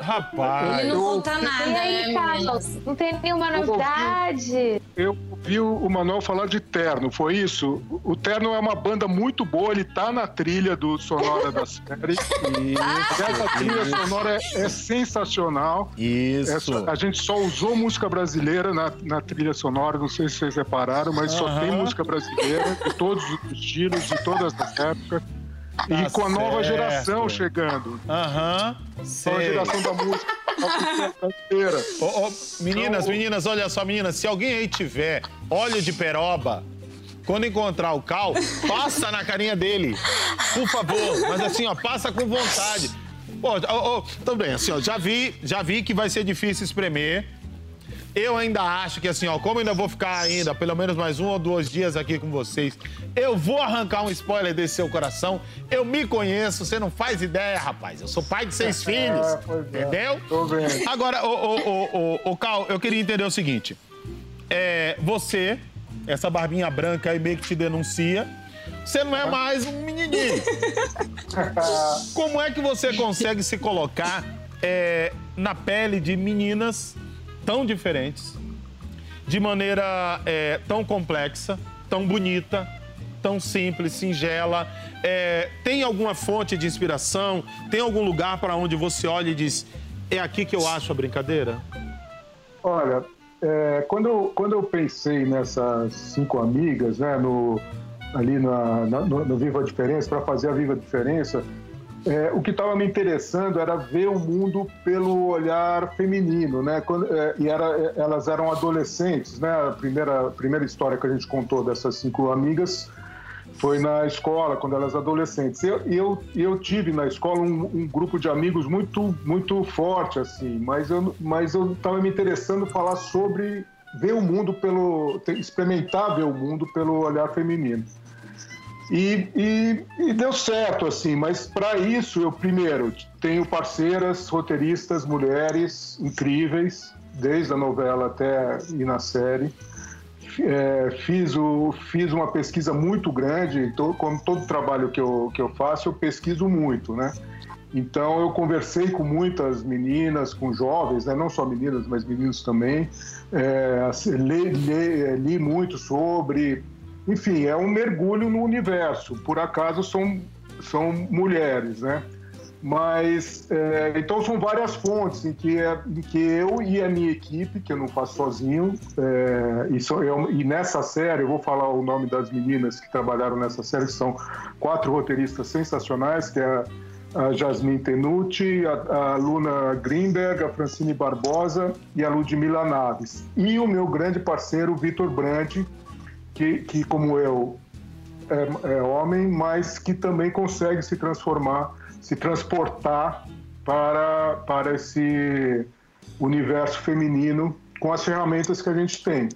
[SPEAKER 1] Rapaz.
[SPEAKER 3] Ele não conta
[SPEAKER 5] E
[SPEAKER 3] nada, né,
[SPEAKER 5] aí, Carlos?
[SPEAKER 3] meninas?
[SPEAKER 5] Não tem nenhuma novidade?
[SPEAKER 7] Eu ouvi o Manuel falar de Terno, foi isso? O Terno é uma banda muito boa, ele tá na trilha do Sonora da série. E essa trilha sonora é, é sensacional.
[SPEAKER 1] Isso.
[SPEAKER 7] Essa- a gente só usou música brasileira na, na trilha sonora, não sei se vocês repararam, mas só
[SPEAKER 1] Aham.
[SPEAKER 7] tem música brasileira, de todos os estilos, de todas as épocas.
[SPEAKER 1] Tá
[SPEAKER 7] e com a nova
[SPEAKER 1] certo.
[SPEAKER 7] geração chegando.
[SPEAKER 1] Aham.
[SPEAKER 7] Nova
[SPEAKER 1] sei.
[SPEAKER 7] geração da música brasileira.
[SPEAKER 1] Ô, ô, meninas, meninas, olha só, meninas, se alguém aí tiver óleo de peroba, quando encontrar o Cal, passa na carinha dele. Por favor. Mas assim, ó, passa com vontade. Pô, ô, tudo bem, assim, ó, já vi, já vi que vai ser difícil espremer. Eu ainda acho que assim, ó, como eu ainda vou ficar ainda pelo menos mais um ou dois dias aqui com vocês, eu vou arrancar um spoiler desse seu coração. Eu me conheço, você não faz ideia, rapaz. Eu sou pai de seis filhos,
[SPEAKER 7] pois é.
[SPEAKER 1] entendeu?
[SPEAKER 7] Tô vendo.
[SPEAKER 1] Agora, ô, ô, ô, ô, ô, Cal, eu queria entender o seguinte. É, você, essa barbinha branca aí meio que te denuncia, você não é mais um menininho. Como é que você consegue se colocar é, na pele de meninas tão diferentes, de maneira é, tão complexa, tão bonita, tão simples, singela? É, tem alguma fonte de inspiração? Tem algum lugar para onde você olha e diz: é aqui que eu acho a brincadeira?
[SPEAKER 7] Olha, é, quando, eu, quando eu pensei nessas cinco amigas, né, no, ali na, na, no, no Viva a Diferença, para fazer a Viva a Diferença, é, o que estava me interessando era ver o mundo pelo olhar feminino, né? Quando, é, e era, elas eram adolescentes, né? A primeira, primeira história que a gente contou dessas cinco amigas foi na escola, quando elas adolescentes. Eu, eu, eu tive na escola um, um, grupo de amigos muito, muito forte, assim, mas eu mas eu estava me interessando falar sobre ver o mundo pelo experimentar ver o mundo pelo olhar feminino. E, e, e deu certo, assim, mas para isso eu primeiro tenho parceiras, roteiristas, mulheres incríveis, desde a novela até ir na série. É, fiz, o, fiz uma pesquisa muito grande, todo, como todo trabalho que eu, que eu faço, eu pesquiso muito, né? Então eu conversei com muitas meninas, com jovens, né? não só meninas, mas meninos também. É, assim, li, li, li muito sobre, enfim, é um mergulho no universo. Por acaso são, são mulheres, né? Mas, é, então são várias fontes em que, é, em que eu e a minha equipe, que eu não faço sozinho, é, e, eu, e, nessa série, eu vou falar o nome das meninas que trabalharam nessa série, que são quatro roteiristas sensacionais, que é a Jasmine Tenuti, a, a Luna Greenberg, a Francine Barbosa e a Ludmila Naves. E o meu grande parceiro, Vitor Brandt, que, que como eu, é, é homem, mas que também consegue se transformar, se transportar para, para esse universo feminino com as ferramentas que a gente tem.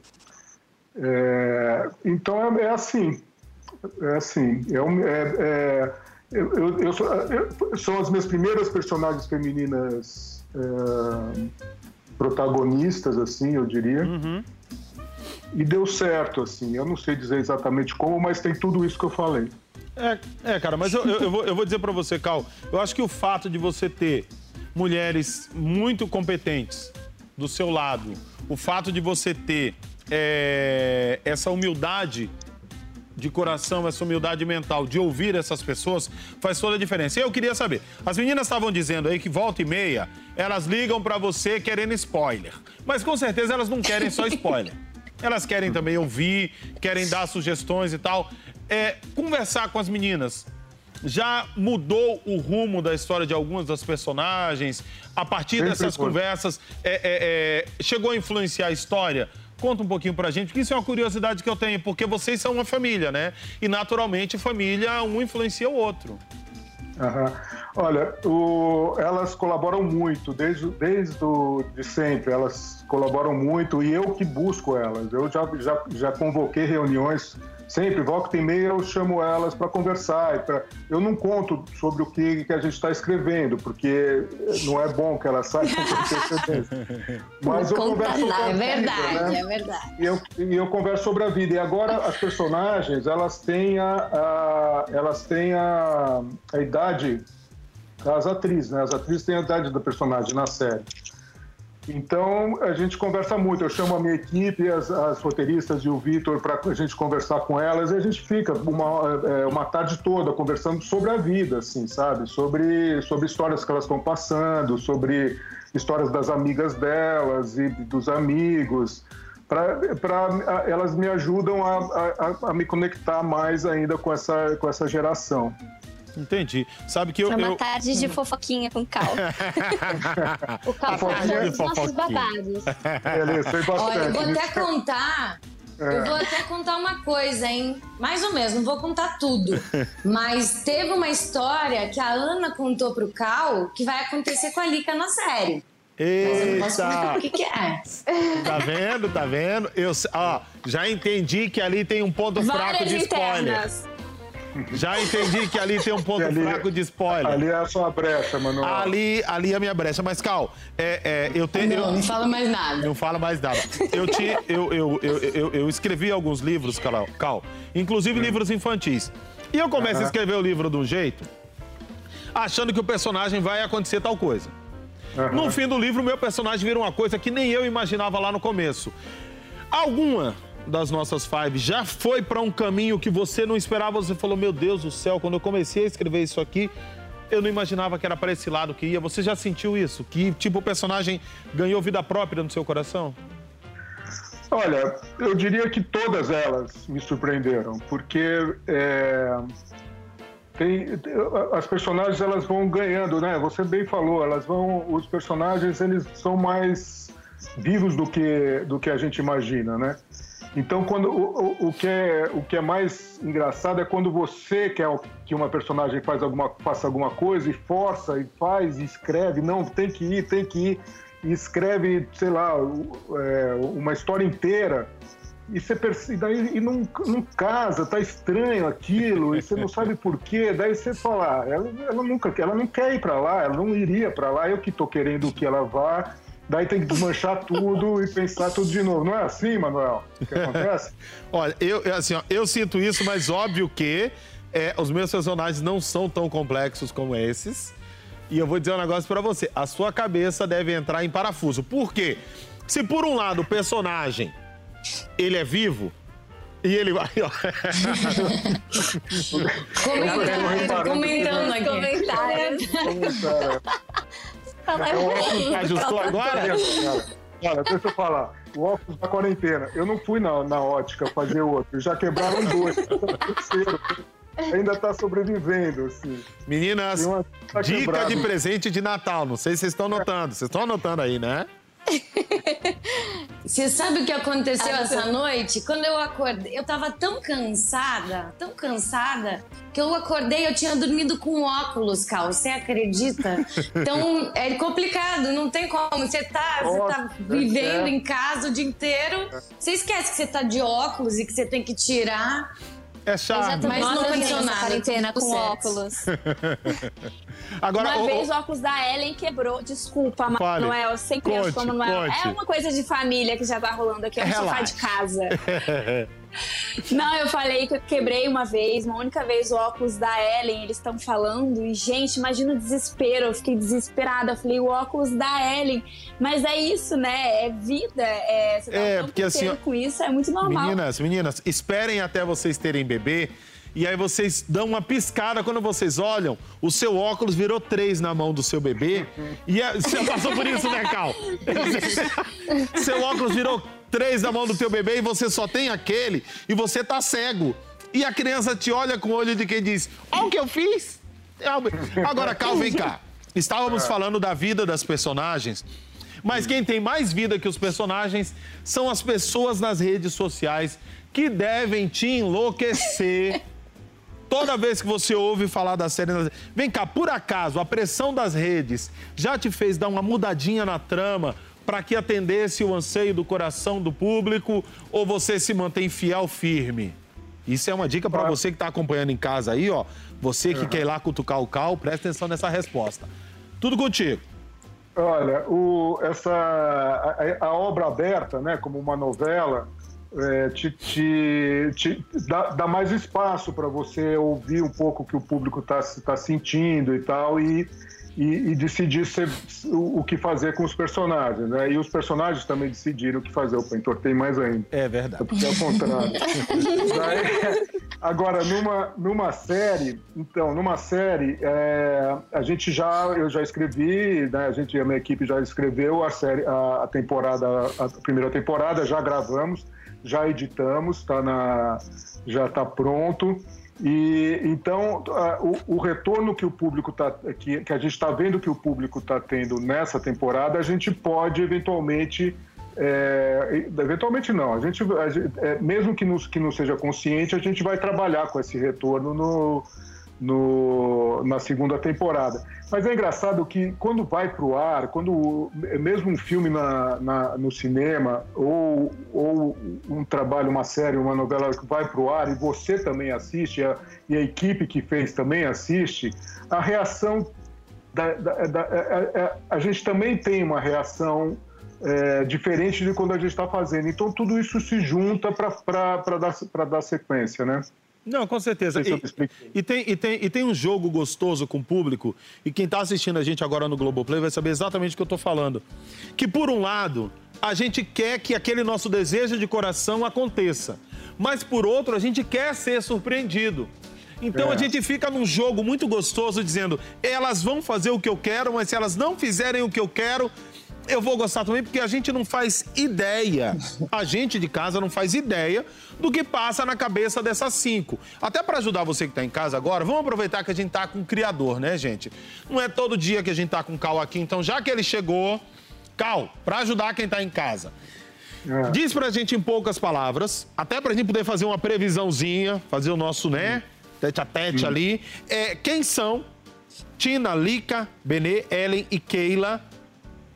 [SPEAKER 7] É, então é, é, assim, é assim, é, é, é eu, eu, sou, eu, são as minhas primeiras personagens femininas é, protagonistas, assim, eu diria. Uhum e deu certo, assim. Eu não sei dizer exatamente como, mas tem tudo isso que eu falei.
[SPEAKER 1] É, é cara, mas eu, eu, eu vou, eu vou dizer para você, Cal, eu acho que o fato de você ter mulheres muito competentes do seu lado, o fato de você ter é, essa humildade de coração, essa humildade mental de ouvir essas pessoas faz toda a diferença. E eu queria saber, as meninas estavam dizendo aí que volta e meia elas ligam para você querendo spoiler, mas com certeza elas não querem só spoiler. Elas querem também ouvir, querem dar sugestões e tal. É, conversar com as meninas já mudou o rumo da história de algumas das personagens? A partir Sempre dessas foi. conversas, é, é, é, chegou a influenciar a história? Conta um pouquinho pra gente, porque isso é uma curiosidade que eu tenho, porque vocês são uma família, né? E naturalmente, família, um influencia o outro.
[SPEAKER 7] Uhum. Olha, o, elas colaboram muito, desde, desde o, de sempre, elas colaboram muito e eu que busco elas. Eu já, já, já convoquei reuniões sempre, volta e meia eu chamo elas para conversar. Pra... Eu não conto sobre o que, que a gente está escrevendo, porque não é bom que elas saibam
[SPEAKER 3] Mas eu converso não, é verdade, né? é verdade.
[SPEAKER 7] E eu, e eu converso sobre a vida. E agora as personagens, elas têm a, a elas têm a, a idade das atrizes, né? As atrizes têm a idade da personagem na série. Então a gente conversa muito. Eu chamo a minha equipe, as, as roteiristas e o Vitor para a gente conversar com elas e a gente fica uma, é, uma tarde toda conversando sobre a vida, assim, sabe? Sobre, sobre histórias que elas estão passando, sobre histórias das amigas delas e dos amigos. Pra, pra, elas me ajudam a, a, a me conectar mais ainda com essa, com essa geração.
[SPEAKER 1] Entendi. Sabe que eu.
[SPEAKER 4] É uma
[SPEAKER 1] eu...
[SPEAKER 4] tarde de fofoquinha com Cal.
[SPEAKER 5] o Cal faz os nossos babados.
[SPEAKER 7] Ele, sei bastante.
[SPEAKER 3] Olha, eu vou até contar. É. Eu vou até contar uma coisa, hein? Mais ou menos, não vou contar tudo. Mas teve uma história que a Ana contou pro Cal que vai acontecer com a Lica na série.
[SPEAKER 1] Eita!
[SPEAKER 3] O que, que é?
[SPEAKER 1] Tá vendo? Tá vendo? Eu, ó, já entendi que ali tem um ponto Várias fraco de internas. Já entendi que ali tem um ponto ali, fraco de spoiler.
[SPEAKER 7] Ali é a sua brecha, mano.
[SPEAKER 1] Ali, ali é a minha brecha. Mas, Cal, é, é, eu tenho.
[SPEAKER 3] Não,
[SPEAKER 1] eu,
[SPEAKER 3] não fala mais nada.
[SPEAKER 1] Não fala mais nada. Eu, te, eu, eu, eu, eu, eu escrevi alguns livros, Cal, Cal inclusive hum. livros infantis. E eu começo uh -huh. a escrever o livro de um jeito, achando que o personagem vai acontecer tal coisa. Uh -huh. No fim do livro, o meu personagem vira uma coisa que nem eu imaginava lá no começo. Das nossas five já foi para um caminho que você não esperava? Você falou, meu Deus do céu, quando eu comecei a escrever isso aqui, eu não imaginava que era para esse lado que ia. Você já sentiu isso? Que tipo o personagem ganhou vida própria no seu coração?
[SPEAKER 7] Olha, eu diria que todas elas me surpreenderam, porque é, tem, as personagens elas vão ganhando, né? Você bem falou, elas vão, os personagens eles são mais vivos do que do que a gente imagina, né? Então, quando o, o, que é, o que é mais engraçado é quando você quer que uma personagem faz alguma, faça alguma coisa e força e faz e escreve, não, tem que ir, tem que ir, e escreve, sei lá, é, uma história inteira e você percebe, daí, e não, não casa, tá estranho aquilo, e você não sabe por quê, daí você fala, ah, ela, ela nunca ela não quer ir para lá, ela não iria para lá, eu que tô querendo que ela vá, daí tem que desmanchar tudo e pensar tudo de novo. Não é assim, Manuel? O que acontece?
[SPEAKER 1] Olha, eu, assim, ó, eu sinto isso, mas óbvio que é, os meus personagens não são tão complexos como esses. E eu vou dizer um negócio para você: a sua cabeça deve entrar em parafuso. Por quê? Se por um lado o personagem ele é vivo, e ele vai, ó.
[SPEAKER 3] comentando, comentando aqui. Comentários. Comentário.
[SPEAKER 1] Ajustou agora?
[SPEAKER 7] Olha, deixa eu falar. O óculos da quarentena. Eu não fui na, na ótica fazer outro. Já quebraram dois. Ainda está sobrevivendo, assim.
[SPEAKER 1] Meninas, tá dica quebrado. de presente de Natal. Não sei se vocês estão anotando. Vocês estão anotando aí, né?
[SPEAKER 3] Você sabe o que aconteceu ah, essa noite? Quando eu acordei, eu tava tão cansada, tão cansada, que eu acordei, eu tinha dormido com óculos, Cal. Você acredita? Então é complicado, não tem como. Você tá, você tá vivendo é. em casa o dia inteiro, você esquece que você tá de óculos e que você tem que tirar.
[SPEAKER 1] É chato.
[SPEAKER 4] Mas não condicionado. quarentena com óculos.
[SPEAKER 2] Agora, uma o, vez o óculos da Ellen quebrou. Desculpa, Manuel, sempre conte, acho Manuel. É uma coisa de família que já tá rolando aqui, é um sofá de casa. Não, eu falei que eu quebrei uma vez, uma única vez o óculos da Ellen, eles estão falando, e gente, imagina o desespero, eu fiquei desesperada, eu falei, o óculos da Ellen, mas é isso, né, é vida, é, você tá é, porque assim, com isso, é muito normal.
[SPEAKER 1] Meninas, meninas, esperem até vocês terem bebê, e aí vocês dão uma piscada quando vocês olham, o seu óculos virou três na mão do seu bebê. E é, você passou por isso, né, Cal? seu óculos virou três na mão do teu bebê e você só tem aquele e você tá cego. E a criança te olha com o olho de quem diz: Olha o que eu fiz. Agora, Cal, vem cá. Estávamos falando da vida das personagens. Mas quem tem mais vida que os personagens são as pessoas nas redes sociais que devem te enlouquecer Toda vez que você ouve falar da série. Vem cá, por acaso, a pressão das redes já te fez dar uma mudadinha na trama para que atendesse o anseio do coração do público ou você se mantém fiel, firme? Isso é uma dica para você que está acompanhando em casa aí, ó. Você que uhum. quer ir lá cutucar o cal, presta atenção nessa resposta. Tudo contigo.
[SPEAKER 7] Olha, o, essa, a, a, obra aberta, né, como uma novela, é, te, te, te dá, dá, mais espaço para você ouvir um pouco o que o público está tá sentindo e tal, e, e, e decidir ser, o, o, que fazer com os personagens, né? E os personagens também decidiram o que fazer. O entortei mais ainda.
[SPEAKER 1] É verdade.
[SPEAKER 7] Porque é o contrário. agora, numa, numa série, então, numa série, é, a gente já, eu já escrevi, né? A gente, a minha equipe já escreveu a série, a, a temporada, a primeira temporada, já gravamos já editamos, tá na, já está pronto. E então o, o, retorno que o público tá, que, que a gente está vendo que o público está tendo nessa temporada, a gente pode eventualmente é, eventualmente não, a gente, a gente é, mesmo que, nos, que não seja consciente, a gente vai trabalhar com esse retorno no, no, na segunda temporada. Mas é engraçado que quando vai para o ar, quando mesmo um filme na, na, no cinema ou, ou um trabalho, uma série, uma novela que vai para o ar e você também assiste a, e a equipe que fez também assiste, a reação da, da, da, a, é, é, é, a gente também tem uma reação é, diferente de quando a gente está fazendo. Então tudo isso se junta para dar, dar sequência, né?
[SPEAKER 1] Não, com certeza. E, e, tem, e, tem, e tem um jogo gostoso com o público, e quem está assistindo a gente agora no Globoplay vai saber exatamente o que eu estou falando. Que, por um lado, a gente quer que aquele nosso desejo de coração aconteça, mas, por outro, a gente quer ser surpreendido. Então é. a gente fica num jogo muito gostoso dizendo: elas vão fazer o que eu quero, mas se elas não fizerem o que eu quero, eu vou gostar também porque a gente não faz ideia, a gente de casa não faz ideia do que passa na cabeça dessas cinco. Até para ajudar você que está em casa agora, vamos aproveitar que a gente tá com o criador, né, gente? Não é todo dia que a gente tá com o Cal aqui, então já que ele chegou, Cal, para ajudar quem está em casa. É. Diz pra gente em poucas palavras, até pra gente poder fazer uma previsãozinha, fazer o nosso, né, tete a tete ali. É, quem são Tina, Lica, Benê, Ellen e Keila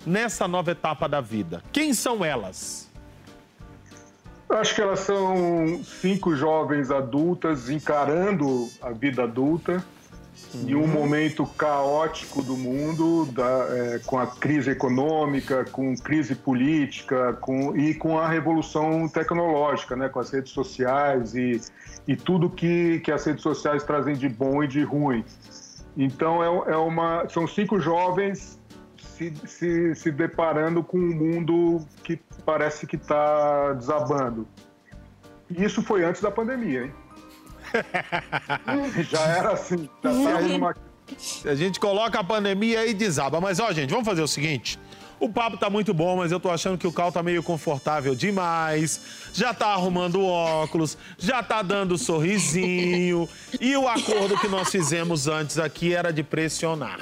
[SPEAKER 1] nessa nova etapa da vida? Quem são elas?
[SPEAKER 7] Acho que elas são cinco jovens adultas encarando a vida adulta uhum. em um momento caótico do mundo, da, é, com a crise econômica, com crise política com, e com a revolução tecnológica, né, com as redes sociais e, e tudo que, que as redes sociais trazem de bom e de ruim. Então é, é uma, são cinco jovens se, se, se deparando com um mundo que parece que está desabando. E isso foi antes da pandemia, hein? Já era assim. Já
[SPEAKER 1] uma... A gente coloca a pandemia e desaba. Mas, ó, gente, vamos fazer o seguinte. O papo tá muito bom, mas eu tô achando que o Cal tá meio confortável demais. Já tá arrumando óculos, já tá dando sorrisinho. e o acordo que nós fizemos antes aqui era de pressionar.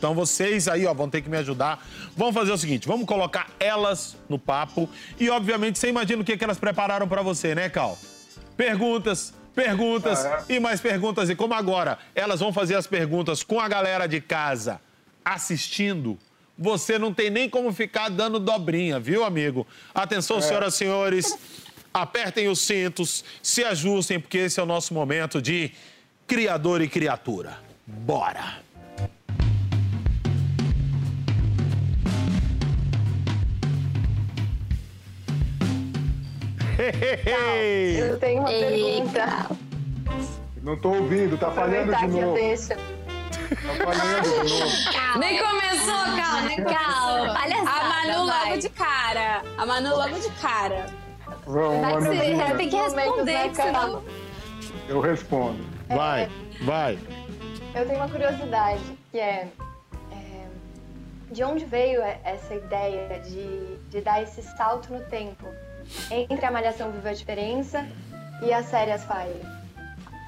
[SPEAKER 1] Então vocês aí, ó, vão ter que me ajudar. Vamos fazer o seguinte, vamos colocar elas no papo e obviamente você imagina o que, que elas prepararam para você, né, Cal? Perguntas, perguntas ah, é. e mais perguntas. E como agora elas vão fazer as perguntas com a galera de casa assistindo, você não tem nem como ficar dando dobrinha, viu, amigo? Atenção, é. senhoras e senhores, apertem os cintos, se ajustem, porque esse é o nosso momento de criador e criatura. Bora!
[SPEAKER 6] Eu tenho uma Eita. pergunta.
[SPEAKER 7] Não tô ouvindo, tá falhando de novo. Deixa. Tá falhando de
[SPEAKER 3] novo. Nem começou, calma, nem calma.
[SPEAKER 2] A Manu logo de cara. A Manu logo de cara.
[SPEAKER 7] Vamos, Manu.
[SPEAKER 3] Você tem que responder, senão...
[SPEAKER 7] Eu respondo.
[SPEAKER 1] Vai, é... vai.
[SPEAKER 6] Eu tenho uma curiosidade, que é, é, de onde veio essa ideia de, de dar esse salto no tempo? Entre a Malhação Viva a Diferença e a série As Fire?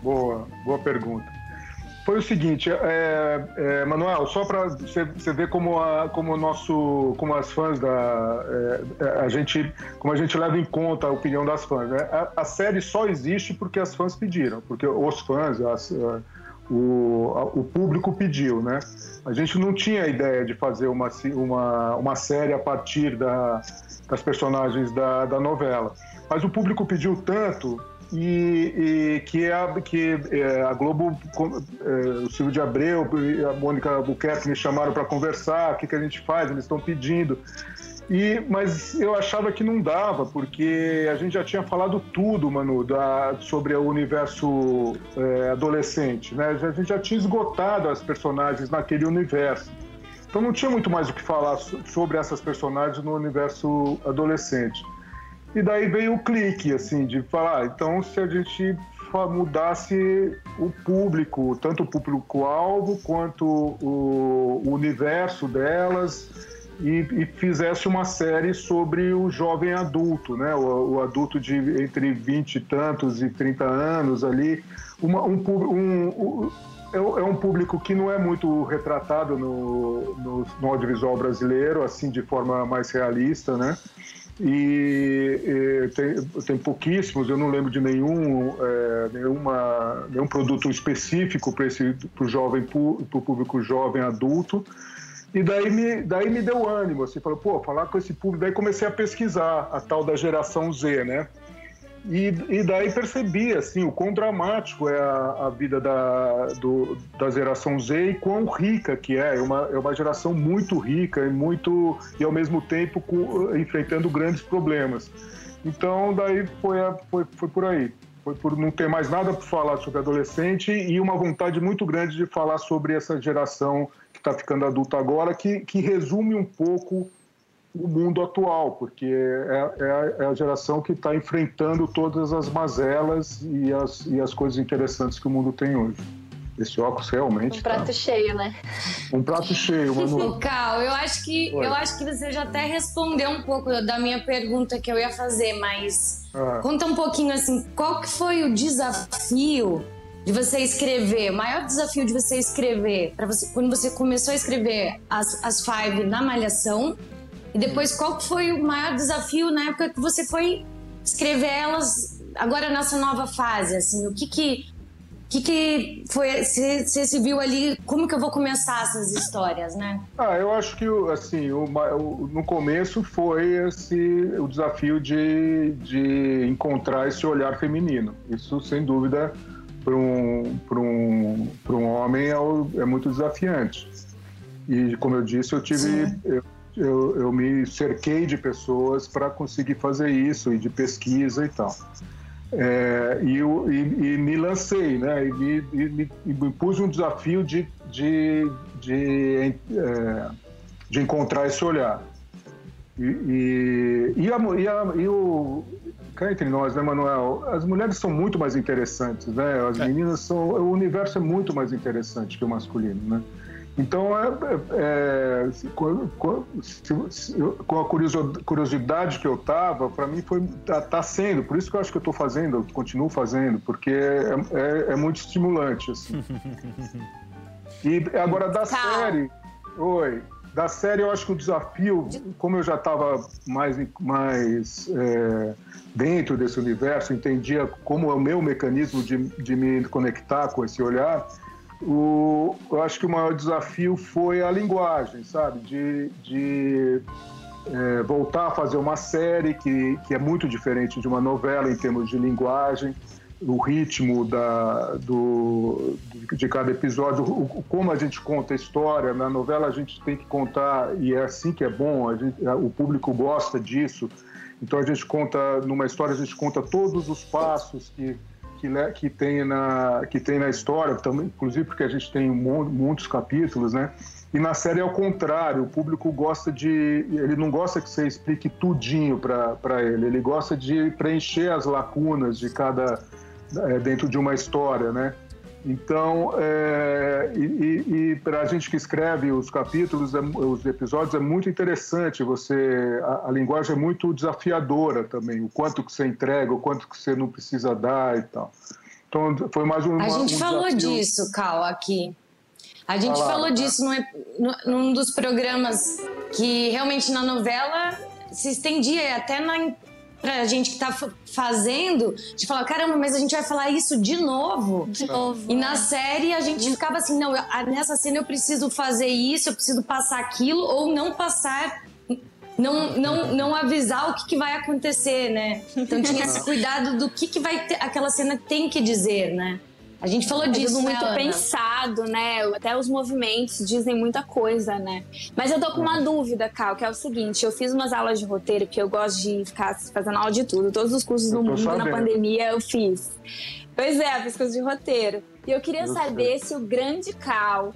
[SPEAKER 7] Boa, boa pergunta. Foi o seguinte, é, é, Manuel, só para você ver como a, como nosso, como as fãs da é, é, a gente, como a gente leva em conta a opinião das fãs. Né? A, a, série só existe porque as fãs pediram, porque os fãs, as, o, o público pediu, né? A gente não tinha a ideia de fazer uma, uma, uma série a partir da, das personagens da, da novela. Mas o público pediu tanto e, e que, a, que é, a Globo, é, o Silvio de Abreu e a Mônica Albuquerque me chamaram para conversar, o que, que a gente faz, eles estão pedindo. E, mas eu achava que não dava, porque a gente já tinha falado tudo, Manu, da, sobre o universo é, adolescente. Né? A gente já tinha esgotado as personagens naquele universo. Então não tinha muito mais o que falar sobre essas personagens no universo adolescente. E daí veio o clique, assim, de falar, ah, então se a gente mudasse o público, tanto o público-alvo quanto o, universo delas, e, e, fizesse uma série sobre o jovem adulto, né? O, o, adulto de entre 20 e tantos e 30 anos ali, uma, um, um, um é, é, um público que não é muito retratado no, no, no, audiovisual brasileiro, assim, de forma mais realista, né? E, e tem, tem, pouquíssimos, eu não lembro de nenhum, é, nenhuma, nenhum produto específico para o jovem, para o público jovem adulto. E daí me, daí me deu ânimo, assim, falou, pô, falar com esse público. Daí comecei a pesquisar a tal da geração Z, né? E, e daí percebi assim, o quão dramático é a, a vida da, do, da geração Z e quão rica que é. É uma, é uma geração muito rica e, muito, e ao mesmo tempo com, enfrentando grandes problemas. Então, daí foi, a, foi, foi por aí. Foi por não ter mais nada para falar sobre adolescente e uma vontade muito grande de falar sobre essa geração que está ficando adulta agora, que, que resume um pouco o mundo atual, porque é, é, a, é a, geração que está enfrentando todas as mazelas e as, e as coisas interessantes que o mundo tem hoje. Esse óculos realmente.
[SPEAKER 6] Um prato
[SPEAKER 7] tá...
[SPEAKER 6] cheio, né?
[SPEAKER 7] Um prato cheio, Manu.
[SPEAKER 3] Cal, eu acho que Oi. eu acho que você já até respondeu um pouco da minha pergunta que eu ia fazer, mas ah. conta um pouquinho assim, qual que foi o desafio de você escrever, o maior desafio de você escrever, para você quando você começou a escrever as, as Five na Malhação, e depois qual foi o maior desafio na época que você foi escrever elas agora nessa nova fase, assim, o que que que, que foi? Você, se viu ali? Como que eu vou começar essas histórias, né?
[SPEAKER 7] Ah, eu acho que assim, o, o, no começo foi esse o desafio de, de encontrar esse olhar feminino. Isso, sem dúvida, para um, um, um homem é, é, muito desafiante. E, como eu disse, eu tive. Eu, eu, eu me cerquei de pessoas para conseguir fazer isso, e de pesquisa e tal. É, e, eu, e, e, me lancei, né? E me, e, e me pus um desafio de, de, de, é, de encontrar esse olhar. E, e, a, e, a, e o. Cá entre nós, né, Manuel? As mulheres são muito mais interessantes, né? As é. meninas são. O universo é muito mais interessante que o masculino, né? Então, é, é, com, com, com, a curiosidade que eu estava, para mim foi tá, tá, sendo, por isso que eu acho que eu estou fazendo, eu continuo fazendo, porque é, é, é muito estimulante, assim. e agora da tá. série, oi, da série eu acho que o desafio, como eu já estava mais, mais é, dentro desse universo, entendia como é o meu mecanismo de, de me conectar com esse olhar, o, eu acho que o maior desafio foi a linguagem, sabe? De, de é, voltar a fazer uma série que, que é muito diferente de uma novela em termos de linguagem, o ritmo da, do, de cada episódio, o, como a gente conta a história. Na novela a gente tem que contar, e é assim que é bom, gente, o público gosta disso. Então a gente conta, numa história, a gente conta todos os passos que que, né, que, tem na, que tem na história, também, inclusive porque a gente tem muitos capítulos, né? E na série é o contrário, o público gosta de. Ele não gosta que você explique tudinho para ele, ele gosta de preencher as lacunas de cada. É, dentro de uma história, né? Então, é, e, e para a gente que escreve os capítulos, é, os episódios, é muito interessante. Você, a, a, linguagem é muito desafiadora também. O quanto que você entrega, o quanto que você não precisa dar e tal. Então, foi mais um.
[SPEAKER 3] A gente
[SPEAKER 7] um
[SPEAKER 3] falou
[SPEAKER 7] desafio.
[SPEAKER 3] disso, Cal, aqui. A gente ah, falou disso num, num dos programas que realmente na novela se estendia até na pra gente que tá fazendo, de falar, caramba, mas a gente vai falar isso de novo.
[SPEAKER 4] De novo.
[SPEAKER 3] E na série a gente ficava assim, não, eu, nessa cena eu preciso fazer isso, eu preciso passar aquilo, ou não passar não, não, não avisar o que, que, vai acontecer, né? Então tinha esse cuidado do que, que vai ter, aquela cena tem que dizer, né? A gente falou é disso,
[SPEAKER 2] tudo muito
[SPEAKER 3] né,
[SPEAKER 2] pensado, né? Até os movimentos dizem muita coisa, né? Mas eu tô com uma dúvida, Cal, que é o seguinte: eu fiz umas aulas de roteiro, porque eu gosto de ficar fazendo aula de tudo. Todos os cursos do mundo sabendo. na pandemia eu fiz. Pois é, eu fiz curso de roteiro. E eu queria saber se o grande Cal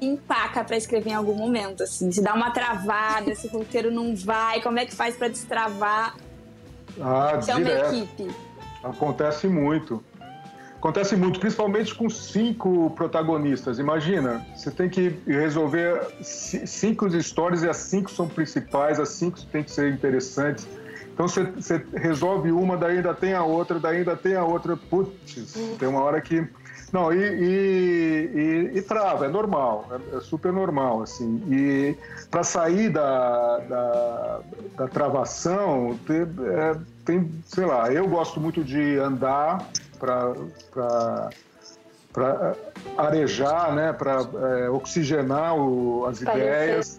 [SPEAKER 2] empaca para escrever em algum momento, assim. Se dá uma travada, se o roteiro não vai, como é que faz para destravar?
[SPEAKER 7] Ah,
[SPEAKER 2] Isso é uma equipe.
[SPEAKER 7] Acontece muito. Acontece muito, principalmente com cinco protagonistas. Imagina, você tem que resolver cinco histórias e as cinco são principais, as cinco têm que ser interessantes. Então você, você resolve uma, daí ainda tem a outra, daí ainda tem a outra. Putz, tem uma hora que. Não, e, e, e, e trava, é normal, é, é, super normal, assim. E para sair da, da, da travação, tem, é, tem, sei lá, eu gosto muito de andar para arejar, né, para é, oxigenar o, as ideias,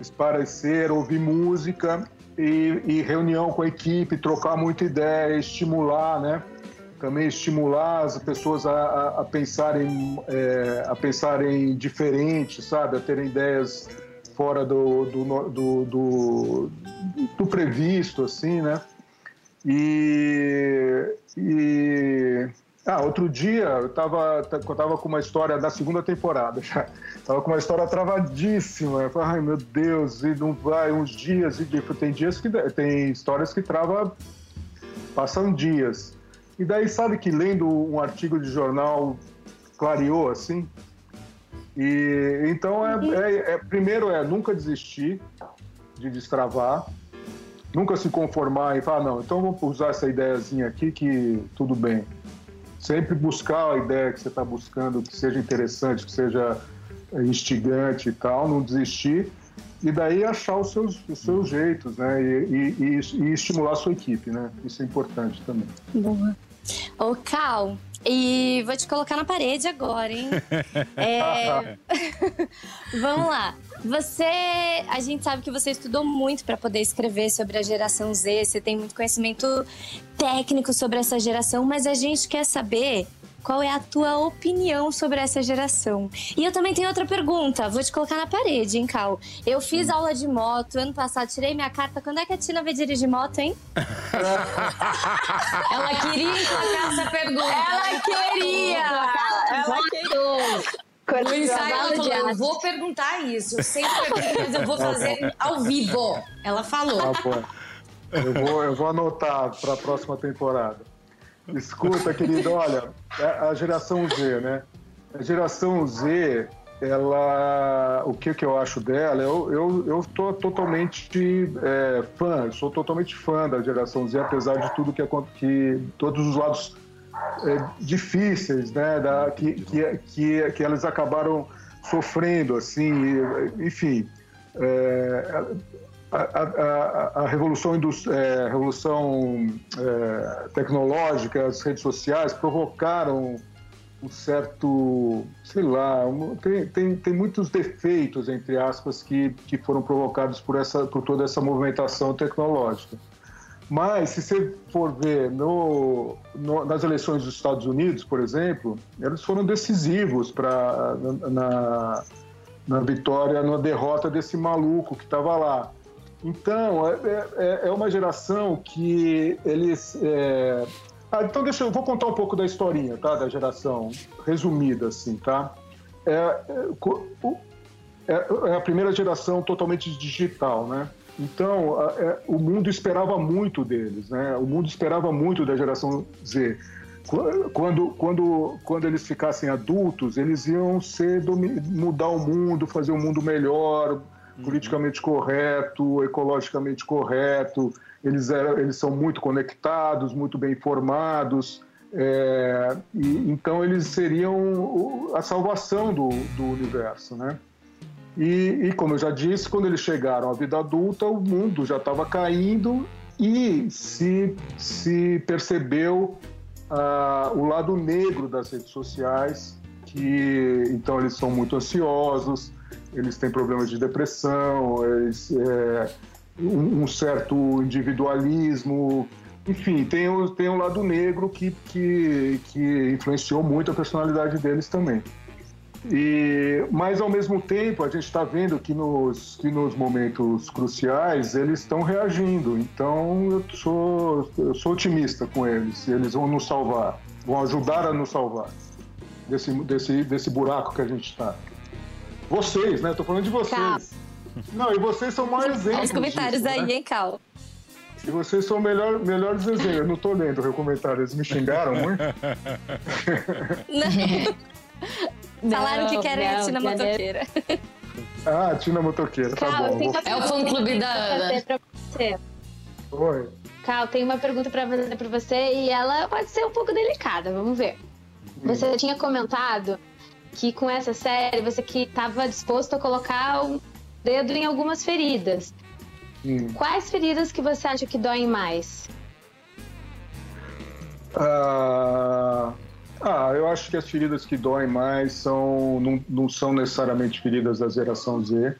[SPEAKER 7] esparecer, ouvir música e, e, reunião com a equipe, trocar muita ideia, estimular, né? Também estimular as pessoas a, a, a pensarem é, a pensarem diferente, sabe? A terem ideias fora do, do, do, do, do previsto, assim, né? E, e ah, outro dia eu estava eu tava com uma história da segunda temporada já. Tava com uma história travadíssima. Eu falei, ai meu Deus, e não vai uns dias e tem dias que tem histórias que trava passam dias. E daí sabe que lendo um artigo de jornal clareou assim. E então é, é, é, primeiro é nunca desistir de destravar, nunca se conformar e falar não, então vamos usar essa ideiazinha aqui que tudo bem. Sempre buscar a ideia que você está buscando, que seja interessante, que seja instigante e tal, não desistir e daí achar os seus, os seus jeitos, né? E, e, e, estimular a sua equipe, né? Isso é importante também.
[SPEAKER 4] Boa. Ô, Cal, e vou te colocar na parede agora, hein? é... Vamos lá. Você, a gente sabe que você estudou muito para poder escrever sobre a geração Z, você tem muito conhecimento técnico sobre essa geração, mas a gente quer saber qual é a tua opinião sobre essa geração? E eu também tenho outra pergunta, vou te colocar na parede, hein, Cal? Eu fiz aula de moto ano passado, tirei minha carta. Quando é que a Tina vai dirigir moto, hein?
[SPEAKER 3] Ela queria emplacar essa pergunta.
[SPEAKER 4] Ela queria! Ela queria!
[SPEAKER 3] No ensaio ela falou, eu vou perguntar isso. Pergunto, mas eu vou tá fazer ao vivo. Ela falou.
[SPEAKER 7] Tá bom. Eu vou, eu vou anotar para a próxima temporada. Escuta, querido, olha, é a geração Z, né? A geração Z, ela, o que, que eu acho dela, eu, eu, eu tô totalmente é, fã, sou totalmente fã da geração Z, apesar de tudo que, que todos os lados difíceis, né, da, que, que, que, que elas acabaram sofrendo, assim, enfim, é, a, a, a, revolução, é, revolução é, tecnológica, as redes sociais provocaram um certo, sei lá, um, tem, tem, tem muitos defeitos, entre aspas, que, que foram provocados por, essa, por toda essa movimentação tecnológica. Mas, se você for ver no, no, nas eleições dos Estados Unidos, por exemplo, eles foram decisivos para na, na, vitória, na derrota desse maluco que estava lá. Então, é, é, é, uma geração que eles. É... Ah, então, deixa eu vou contar um pouco da historinha, tá? Da geração, resumida, assim, tá? É, é, é, é a primeira geração totalmente digital, né? Então, é, o mundo esperava muito deles, né? O mundo esperava muito da geração Z. Quando, quando, quando eles ficassem adultos, eles iam ser mudar o mundo, fazer um mundo melhor, politicamente correto, ecologicamente correto, eles, eram, eles são muito conectados, muito bem informados, é, e, então eles seriam a salvação do, do universo, né? E, e, como eu já disse, quando eles chegaram à vida adulta, o mundo já estava caindo e se, se percebeu ah, o lado negro das redes sociais, que então eles são muito ansiosos, eles têm problemas de depressão, eles, é, um, um, certo individualismo, enfim, tem, tem um lado negro que, que, que influenciou muito a personalidade deles também. E, mas ao mesmo tempo a gente está vendo que nos, que nos momentos cruciais eles estão reagindo. Então eu sou, eu sou otimista com eles. Eles vão nos salvar, vão ajudar a nos salvar desse, desse, desse buraco que a gente está. Vocês, né? Tô falando de vocês. Cal. Não, e vocês são mais exemplos.
[SPEAKER 4] Os comentários disso, aí, né? hein, Cal?
[SPEAKER 7] E vocês são melhor, melhores exemplos. Eu não tô lendo o comentário, eles me xingaram muito.
[SPEAKER 4] Não. Falaram que querem não, a Tina Motoqueira.
[SPEAKER 7] Ah, Tina Motoqueira, tá
[SPEAKER 5] Cal,
[SPEAKER 7] bom.
[SPEAKER 5] É o fã clube da Ana. Pra você.
[SPEAKER 7] Oi.
[SPEAKER 5] Cal, tem uma pergunta pra fazer pra você e ela pode ser um pouco delicada, vamos ver. Hum. Você tinha comentado que com essa série você que estava disposto a colocar o dedo em algumas feridas. Hum. Quais feridas que você acha que doem mais?
[SPEAKER 7] Ah, ah, eu acho que as feridas que doem mais são não, não são necessariamente feridas da geração Z.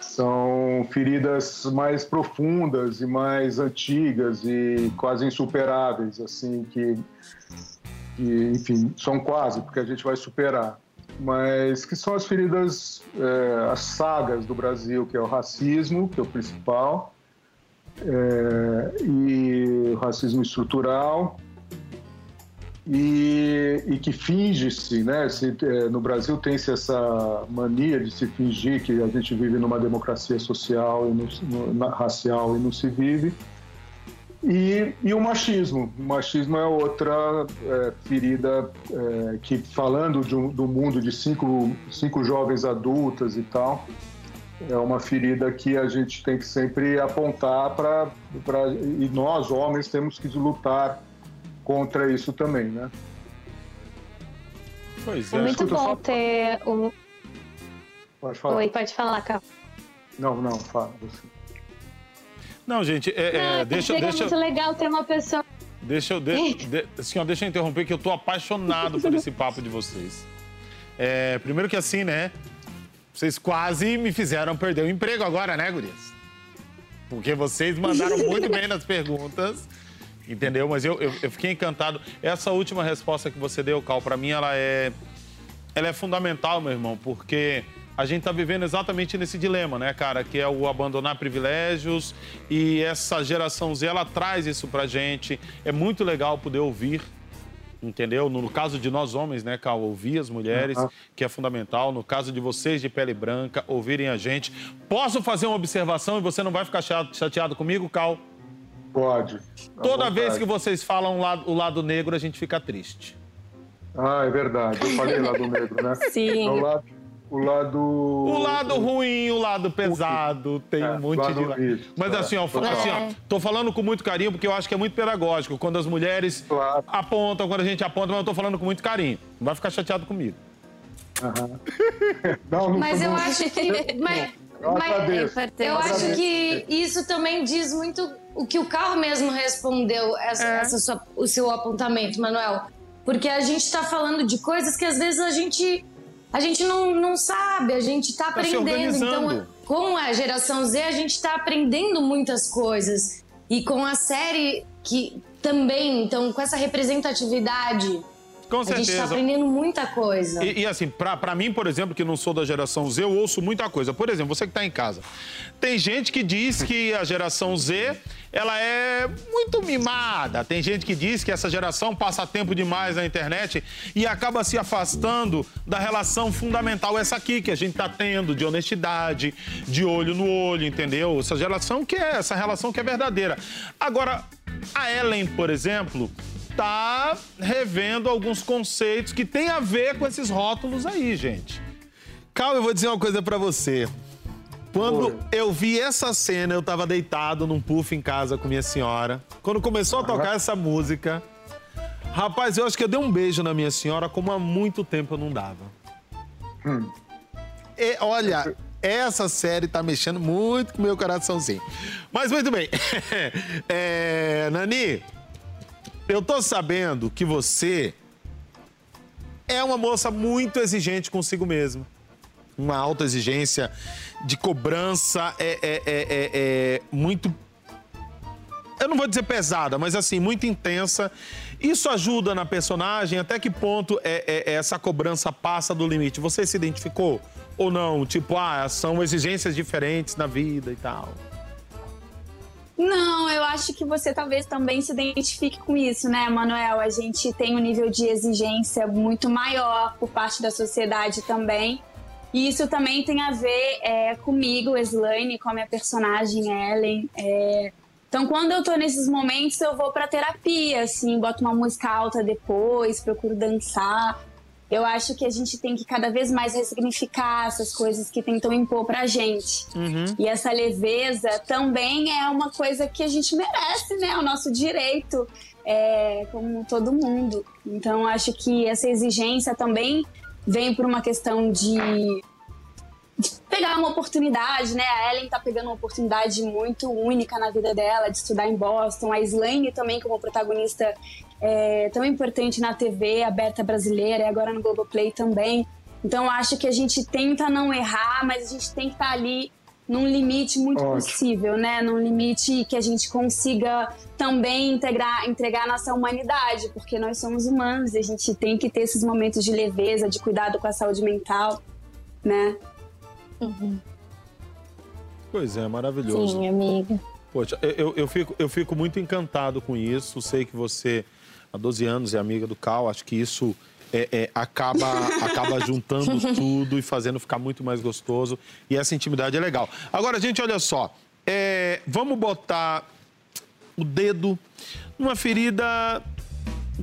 [SPEAKER 7] São feridas mais profundas e mais antigas e quase insuperáveis, assim, que que, enfim, são quase, porque a gente vai superar, mas que são as feridas, é, as sagas do Brasil, que é o racismo, que é o principal, é, e o racismo estrutural, e, e que finge-se, né? Se, é, no Brasil tem-se essa mania de se fingir que a gente vive numa democracia social e no, no, racial e não se vive E, e o machismo. O machismo é outra é, ferida é, que, falando um, do mundo de cinco, cinco jovens adultas e tal, é uma ferida que a gente tem que sempre apontar para. E nós, homens, temos que lutar contra isso também, né?
[SPEAKER 5] Pois é. É muito Escuta, bom só... ter um.
[SPEAKER 7] Pode falar.
[SPEAKER 5] Oi, pode falar, Carl.
[SPEAKER 7] Não, não, fala você.
[SPEAKER 1] Não, gente, é, é, deixa,
[SPEAKER 5] é
[SPEAKER 1] deixa.
[SPEAKER 5] É muito legal ter uma pessoa.
[SPEAKER 1] Deixa eu, de, de, senhor, deixa eu interromper que eu tô apaixonado por esse papo de vocês. É, primeiro que assim, né? Vocês quase me fizeram perder o emprego agora, né, gurias? Porque vocês mandaram muito bem nas perguntas, entendeu? Mas eu, eu, eu fiquei encantado. Essa última resposta que você deu, Cal, para mim ela é, ela é fundamental, meu irmão, porque a gente está vivendo exatamente nesse dilema, né, cara? Que é o abandonar privilégios e essa geração Z, ela traz isso pra gente. É muito legal poder ouvir, entendeu? No, caso de nós homens, né, Cal, ouvir as mulheres, uhum. que é fundamental. No caso de vocês de pele branca, ouvirem a gente. Posso fazer uma observação e você não vai ficar chateado comigo, Cal?
[SPEAKER 7] Pode.
[SPEAKER 1] Toda vez que vocês falam o lado, o lado negro, a gente fica triste.
[SPEAKER 7] Ah, é verdade. Eu falei lado negro, né?
[SPEAKER 4] Sim. É
[SPEAKER 7] o lado, o lado.
[SPEAKER 1] O lado ruim, o lado pesado, tem é, um monte de.
[SPEAKER 7] Isso,
[SPEAKER 1] Mas é, assim, ó, assim, ó, tô falando com muito carinho porque eu acho que é muito pedagógico. Quando as mulheres claro. apontam, quando a gente aponta, mas eu tô falando com muito carinho. Não vai ficar chateado comigo.
[SPEAKER 7] Uhum. não, não,
[SPEAKER 3] mas
[SPEAKER 7] não,
[SPEAKER 3] eu acho que. Mas, eu, mas, eu acho que isso também diz muito o que o carro mesmo respondeu, essa, é. essa sua, o seu apontamento, Manuel. Porque a gente está falando de coisas que às vezes a gente a gente não, não sabe, a gente está tá aprendendo. Então, com a geração Z, a gente está aprendendo muitas coisas. E com a série que também, então, com essa representatividade
[SPEAKER 1] com certeza.
[SPEAKER 3] A gente está aprendendo muita coisa.
[SPEAKER 1] E, e assim, para mim, por exemplo, que não sou da geração Z, eu ouço muita coisa. Por exemplo, você que está em casa. Tem gente que diz que a geração Z ela é muito mimada. Tem gente que diz que essa geração passa tempo demais na internet e acaba se afastando da relação fundamental, essa aqui que a gente está tendo, de honestidade, de olho no olho, entendeu? Essa geração que é, essa relação que é verdadeira. Agora, a Ellen, por exemplo, tá revendo alguns conceitos que tem a ver com esses rótulos aí, gente. Calma, eu vou dizer uma coisa para você. Quando Oi. eu vi essa cena, eu tava deitado num puff em casa com minha senhora. Quando começou a tocar essa música, rapaz, eu acho que eu dei um beijo na minha senhora como há muito tempo eu não dava. Hum. E, olha, essa série tá mexendo muito com o meu coraçãozinho. Mas muito bem. é, Nani, eu tô sabendo que você é uma moça muito exigente consigo mesma. Uma alta exigência de cobrança é, é, é, é, é muito. Eu não vou dizer pesada, mas assim, muito intensa. Isso ajuda na personagem? Até que ponto é, é, é, essa cobrança passa do limite? Você se identificou ou não? Tipo, ah, são exigências diferentes na vida e tal.
[SPEAKER 2] Não, eu acho que você talvez também se identifique com isso, né, Manuel? A gente tem um nível de exigência muito maior por parte da sociedade também. E isso também tem a ver é, comigo, Slane, com a minha personagem Ellen. É... Então, quando eu tô nesses momentos, eu vou pra terapia, assim, boto uma música alta depois, procuro dançar. Eu acho que a gente tem que cada vez mais ressignificar essas coisas que tentam impor pra gente. Uhum. E essa leveza também é uma coisa que a gente merece, né? O nosso direito, é, como todo mundo. Então, acho que essa exigência também vem por uma questão de, de pegar uma oportunidade, né? A Ellen tá pegando uma oportunidade muito única na vida dela de estudar em Boston. A Slane também, como protagonista é, tão importante na TV aberta brasileira e agora no Globoplay também. Então acho que a gente tenta não errar, mas a gente tem que estar tá ali num limite muito Ótimo. possível, né? Num limite que a gente consiga também integrar, entregar a nossa humanidade, porque nós somos humanos e a gente tem que ter esses momentos de leveza, de cuidado com a saúde mental, né?
[SPEAKER 1] Uhum. Pois é, maravilhoso.
[SPEAKER 4] Sim, amiga.
[SPEAKER 1] Poxa, eu, eu, fico, eu fico muito encantado com isso. Sei que você há 12 anos, é amiga do Cal. Acho que isso é, é, acaba, acaba juntando tudo e fazendo ficar muito mais gostoso. E essa intimidade é legal. Agora, gente, olha só. É, vamos botar. o dedo numa ferida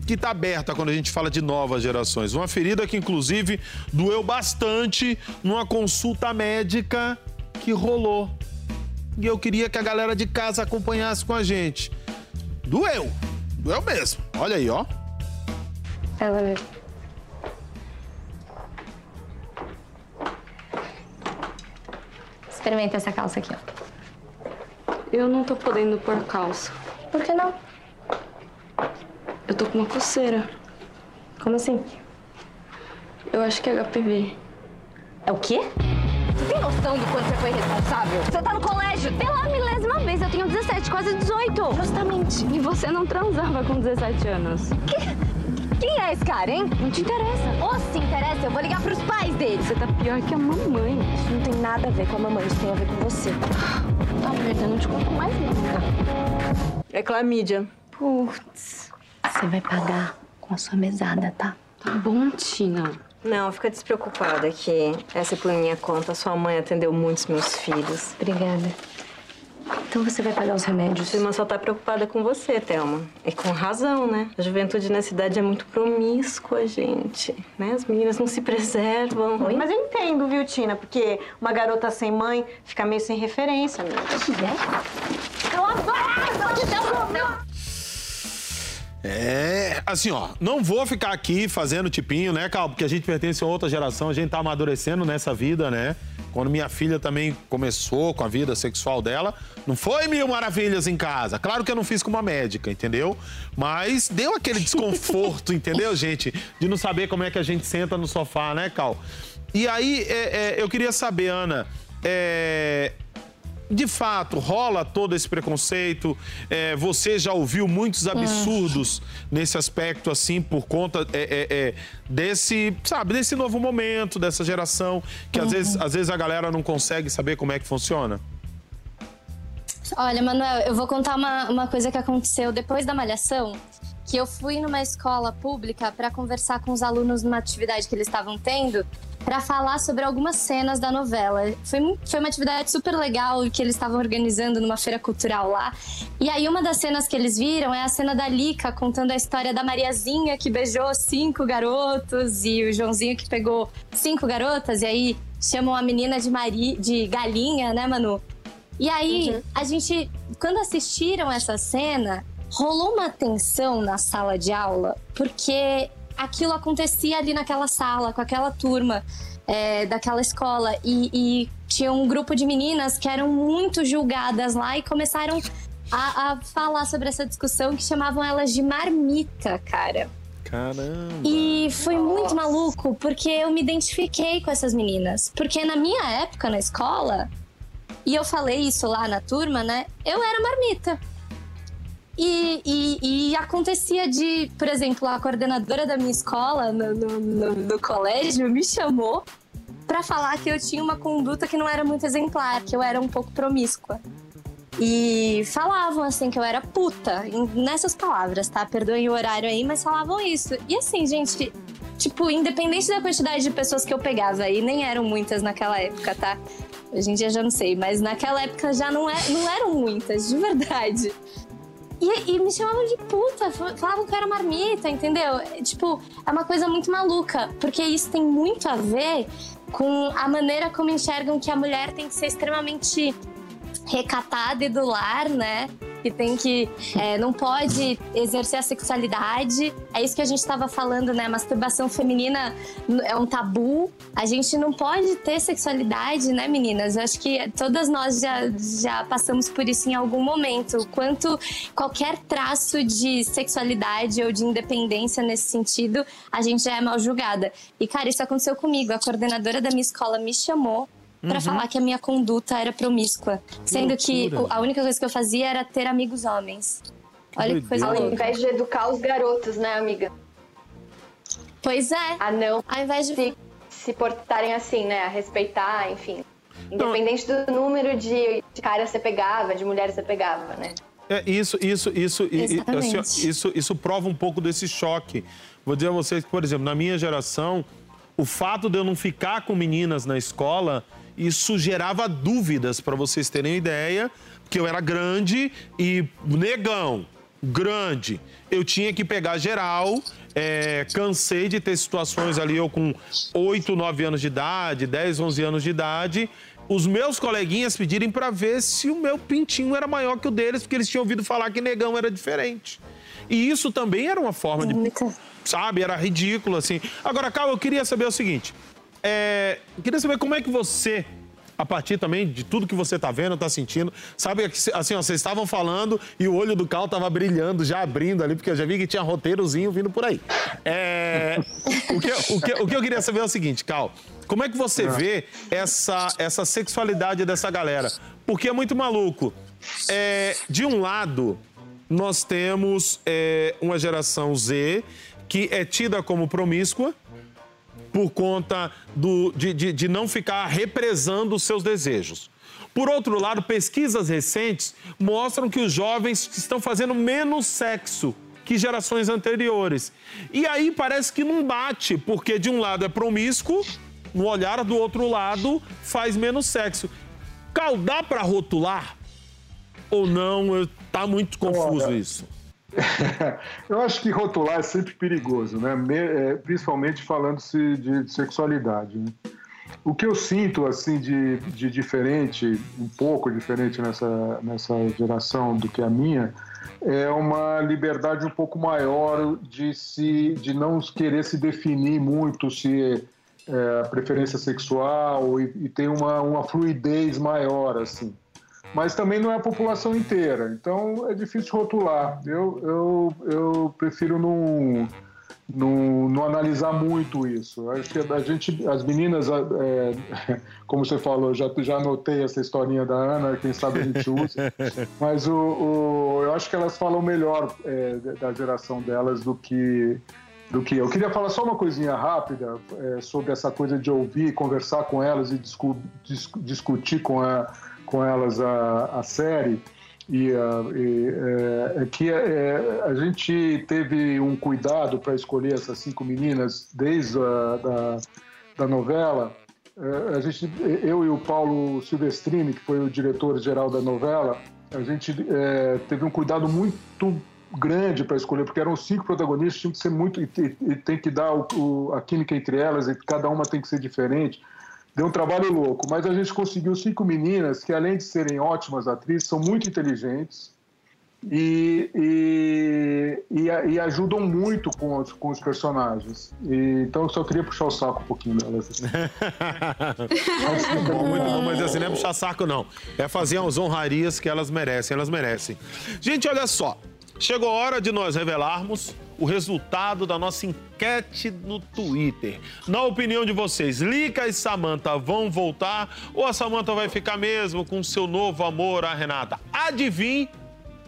[SPEAKER 1] que está aberta quando a gente fala de novas gerações. Uma ferida que, inclusive, doeu bastante numa consulta médica que rolou. E eu queria que a galera de casa acompanhasse com a gente. Doeu! Doeu mesmo. Olha aí, ó.
[SPEAKER 6] Ela
[SPEAKER 4] Experimenta essa calça aqui, ó.
[SPEAKER 8] Eu não tô podendo pôr calça.
[SPEAKER 4] Por que não?
[SPEAKER 8] Eu tô com uma coceira.
[SPEAKER 4] Como assim?
[SPEAKER 8] Eu acho que é HPV.
[SPEAKER 4] É o quê?
[SPEAKER 9] Você tem noção do quanto você foi responsável? Você tá no colégio pela milésima vez. Eu tenho 17, quase 18.
[SPEAKER 8] Justamente. E você não transava com 17 anos.
[SPEAKER 9] Quem é esse cara, hein? Não te interessa. Ou se interessa, eu vou ligar pros pais dele.
[SPEAKER 8] Você tá pior que a mamãe.
[SPEAKER 9] Isso não tem nada a ver com a mamãe, isso tem a ver com você.
[SPEAKER 8] Tá merda, eu não te conto mais nada.
[SPEAKER 10] É clamídia.
[SPEAKER 8] Putz.
[SPEAKER 4] Você vai pagar com a sua mesada, tá?
[SPEAKER 8] Tá bom, Tina.
[SPEAKER 10] Não, fica despreocupada que essa é por minha conta. Sua mãe atendeu muitos meus filhos.
[SPEAKER 4] Obrigada. Então você vai pagar os remédios?
[SPEAKER 10] Sua irmã só tá preocupada com você, Thelma. E com razão, né? A juventude nessa cidade é muito promíscua, gente. Né? As meninas não se preservam.
[SPEAKER 4] Oi?
[SPEAKER 10] Mas eu entendo, viu, Tina? Porque uma garota sem mãe fica meio sem referência, amiga.
[SPEAKER 9] Cala a boca!
[SPEAKER 1] É, assim, ó, não vou ficar aqui fazendo tipinho, né, Cal? Porque a gente pertence a outra geração, a gente tá amadurecendo nessa vida, né? Quando minha filha também começou com a vida sexual dela, não foi mil maravilhas em casa. Claro que eu não fiz com uma médica, entendeu? Mas deu aquele desconforto, entendeu, gente? De não saber como é que a gente senta no sofá, né, Cal? E aí, é, é, eu queria saber, Ana, é, de fato, rola todo esse preconceito? É, você já ouviu muitos absurdos nesse aspecto, assim, por conta é, é, é, desse, sabe, desse novo momento, dessa geração, que às, vezes, às vezes a galera não consegue saber como é que funciona?
[SPEAKER 4] Olha, Manuel, eu vou contar uma, uma coisa que aconteceu depois da malhação. Que eu fui numa escola pública para conversar com os alunos numa atividade que eles estavam tendo, para falar sobre algumas cenas da novela. Foi, foi uma atividade super legal que eles estavam organizando numa feira cultural lá. E aí, uma das cenas que eles viram é a cena da Lica contando a história da Mariazinha que beijou cinco garotos e o Joãozinho que pegou cinco garotas. E aí chamam a menina de, Mari, de galinha, né, Manu? E aí, a gente, quando assistiram essa cena, rolou uma tensão na sala de aula, porque aquilo acontecia ali naquela sala, com aquela turma é, daquela escola. E, e tinha um grupo de meninas que eram muito julgadas lá e começaram a, a falar sobre essa discussão que chamavam elas de marmita, cara.
[SPEAKER 1] Caramba!
[SPEAKER 4] E foi muito maluco, porque eu me identifiquei com essas meninas. Porque na minha época na escola, e eu falei isso lá na turma, né? Eu era marmita. E, e- e acontecia de, por exemplo, a coordenadora da minha escola, no, no- no- no colégio, me chamou pra falar que eu tinha uma conduta que não era muito exemplar, que eu era um pouco promíscua. E falavam assim que eu era puta, nessas palavras, tá? Perdoem o horário aí, mas falavam isso. E assim, gente, tipo, independente da quantidade de pessoas que eu pegava, e nem eram muitas naquela época, tá? Hoje em dia já não sei, mas naquela época já não, é, não eram muitas, de verdade. E, e me chamavam de puta, fa- falavam que eu era marmita, entendeu? É, Tipo, é uma coisa muito maluca, porque isso tem muito a ver com a maneira como enxergam que a mulher tem que ser extremamente recatada e do lar, né? Que tem que. é, não pode exercer a sexualidade. É isso que a gente estava falando, né? Masturbação feminina é um tabu. A gente não pode ter sexualidade, né, meninas? Eu acho que todas nós já, já passamos por isso em algum momento. Quanto qualquer traço de sexualidade ou de independência nesse sentido, a gente já é mal julgada. E, cara, isso aconteceu comigo. A coordenadora da minha escola me chamou pra falar que a minha conduta era promíscua. sendo que
[SPEAKER 1] loucura.
[SPEAKER 4] o- a única coisa que eu fazia era ter amigos homens. Olha que coisa
[SPEAKER 6] Ao
[SPEAKER 4] louca.
[SPEAKER 6] invés de educar os garotos, né, amiga?
[SPEAKER 4] Pois é.
[SPEAKER 6] A não
[SPEAKER 4] Ao invés de.
[SPEAKER 6] se, se portarem assim, né? A respeitar, enfim. Independente do número de, de caras que você pegava, de mulheres que você pegava, né?
[SPEAKER 1] É, isso, isso, isso, e,
[SPEAKER 4] Exatamente.
[SPEAKER 1] assim, ó, isso, isso prova um pouco desse choque. Vou dizer a vocês que, por exemplo, na minha geração, o fato de eu não ficar com meninas na escola, isso gerava dúvidas, para vocês terem ideia, porque eu era grande e negão, grande. Eu tinha que pegar geral. É, cansei de ter situações ali, eu com 8, 9 anos de idade, 10, 11 anos de idade, os meus coleguinhas pedirem para ver se o meu pintinho era maior que o deles, porque eles tinham ouvido falar que negão era diferente. E isso também era uma forma de. Sabe? Era ridículo, assim. Agora, Cal, eu queria saber o seguinte. É, queria saber como é que você a partir também de tudo que você está vendo, está sentindo. Sabe, assim, ó, vocês estavam falando e o olho do Cal estava brilhando, já abrindo ali, porque eu já vi que tinha roteirozinho vindo por aí. É, o, que, o, que, o que eu queria saber é o seguinte, Cal, como é que você vê essa, essa sexualidade dessa galera? Porque é muito maluco. É, de um lado, nós temos é, uma geração Z que é tida como promíscua, por conta do, de, de, de não ficar represando os seus desejos. Por outro lado, pesquisas recentes mostram que os jovens estão fazendo menos sexo que gerações anteriores. E aí parece que não bate, porque de um lado é promíscuo, no olhar do outro lado faz menos sexo. Cal, dá para rotular? Ou não? Tá muito confuso isso.
[SPEAKER 7] Eu acho que rotular é sempre perigoso, né? É, principalmente falando-se de sexualidade. Né? O que eu sinto assim de, de diferente, um pouco diferente nessa, nessa geração do que a minha, é uma liberdade um pouco maior de se de não querer se definir muito se é preferência sexual e, e ter uma, uma fluidez maior assim mas também não é a população inteira. Então é difícil rotular. Eu, eu, eu prefiro não, não, não analisar muito isso. Acho que a gente, as meninas, é, como você falou, já, já anotei essa historinha da Ana, quem sabe a gente usa, mas o, o eu acho que elas falam melhor é, da geração delas do que do que eu. queria falar só uma coisinha rápida é, sobre essa coisa de ouvir, conversar com elas e discu discu discutir com a com elas a, a série e, e é, é que é, a gente teve um cuidado para escolher essas cinco meninas desde a da, da novela. É, a gente, eu e o Paulo Silvestrini, que foi o diretor geral da novela, a gente é, teve um cuidado muito grande para escolher, porque eram cinco protagonistas, tinha que ser muito e, e tem que dar o, o, a química entre elas e cada uma tem que ser diferente. Deu um trabalho louco, mas a gente conseguiu cinco meninas que, além de serem ótimas atrizes, são muito inteligentes e, e, e, e ajudam muito com os, com os personagens. E, então, eu só queria puxar o saco um pouquinho delas. Assim.
[SPEAKER 1] muito bom, muito bom, mas assim, não é puxar saco, não. É fazer as honrarias que elas merecem, elas merecem. Gente, olha só. Chegou a hora de nós revelarmos o resultado da nossa enquete no Twitter. Na opinião de vocês, Lica e Samantha vão voltar ou a Samantha vai ficar mesmo com seu novo amor, a Renata? Adivinhe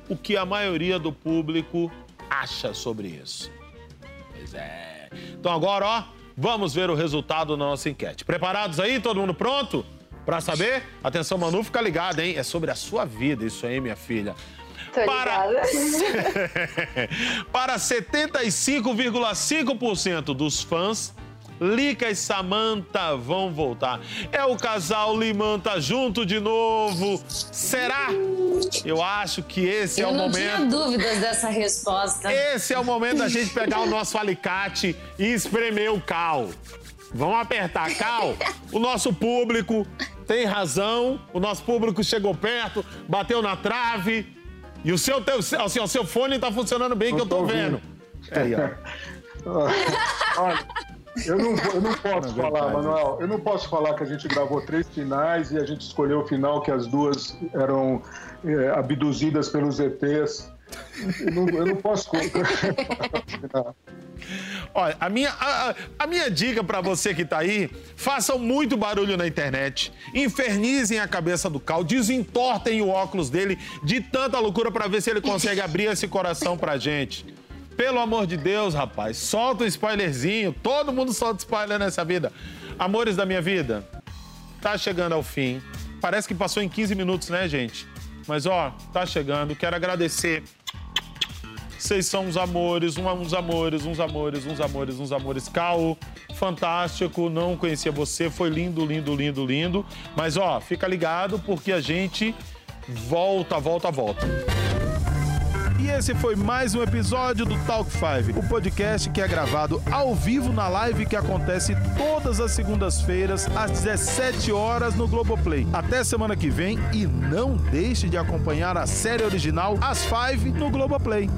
[SPEAKER 1] o que a maioria do público acha sobre isso. Pois é. Então agora, ó, vamos ver o resultado da nossa enquete. Preparados aí? Todo mundo pronto? Para saber? Atenção, Manu, fica ligado, hein? É sobre a sua vida isso aí, minha filha para... para 75,5% dos fãs, Lica e Samantha vão voltar. É o casal Limanta tá junto de novo. Será? Eu acho que esse
[SPEAKER 3] Eu
[SPEAKER 1] é o momento.
[SPEAKER 3] Eu não tinha dúvidas dessa resposta.
[SPEAKER 1] Esse é o momento da gente pegar o nosso alicate e espremer o cal. Vamos apertar cal. O nosso público tem razão. O nosso público chegou perto, bateu na trave. E o seu, assim, o seu fone tá funcionando bem, que eu tô, tô vendo. É aí, ó.
[SPEAKER 7] Olha, eu não, eu não posso é falar, Manuel, eu não posso falar que a gente gravou três finais e a gente escolheu o final que as duas eram é, abduzidas pelos ETs. Eu não, eu não posso.
[SPEAKER 1] Olha, a minha, a, a minha dica para você que tá aí, façam muito barulho na internet, infernizem a cabeça do Cal, desentortem o óculos dele de tanta loucura para ver se ele consegue abrir esse coração pra gente. Pelo amor de Deus, rapaz, solta um spoilerzinho. Todo mundo solta spoiler nessa vida. Amores da minha vida, tá chegando ao fim. Parece que passou em 15 minutos, né, gente? Mas ó, tá chegando. Quero agradecer vocês são uns amores, uns amores, uns amores, uns amores, uns amores. Cal, fantástico, não conhecia você, foi lindo, lindo, lindo, lindo. Mas ó, fica ligado porque a gente volta, volta, volta. E esse foi mais um episódio do Talk 5, o podcast que é gravado ao vivo na live que acontece todas as segundas-feiras às 17 horas no Globoplay. Até semana que vem e não deixe de acompanhar a série original As 5 no Globoplay.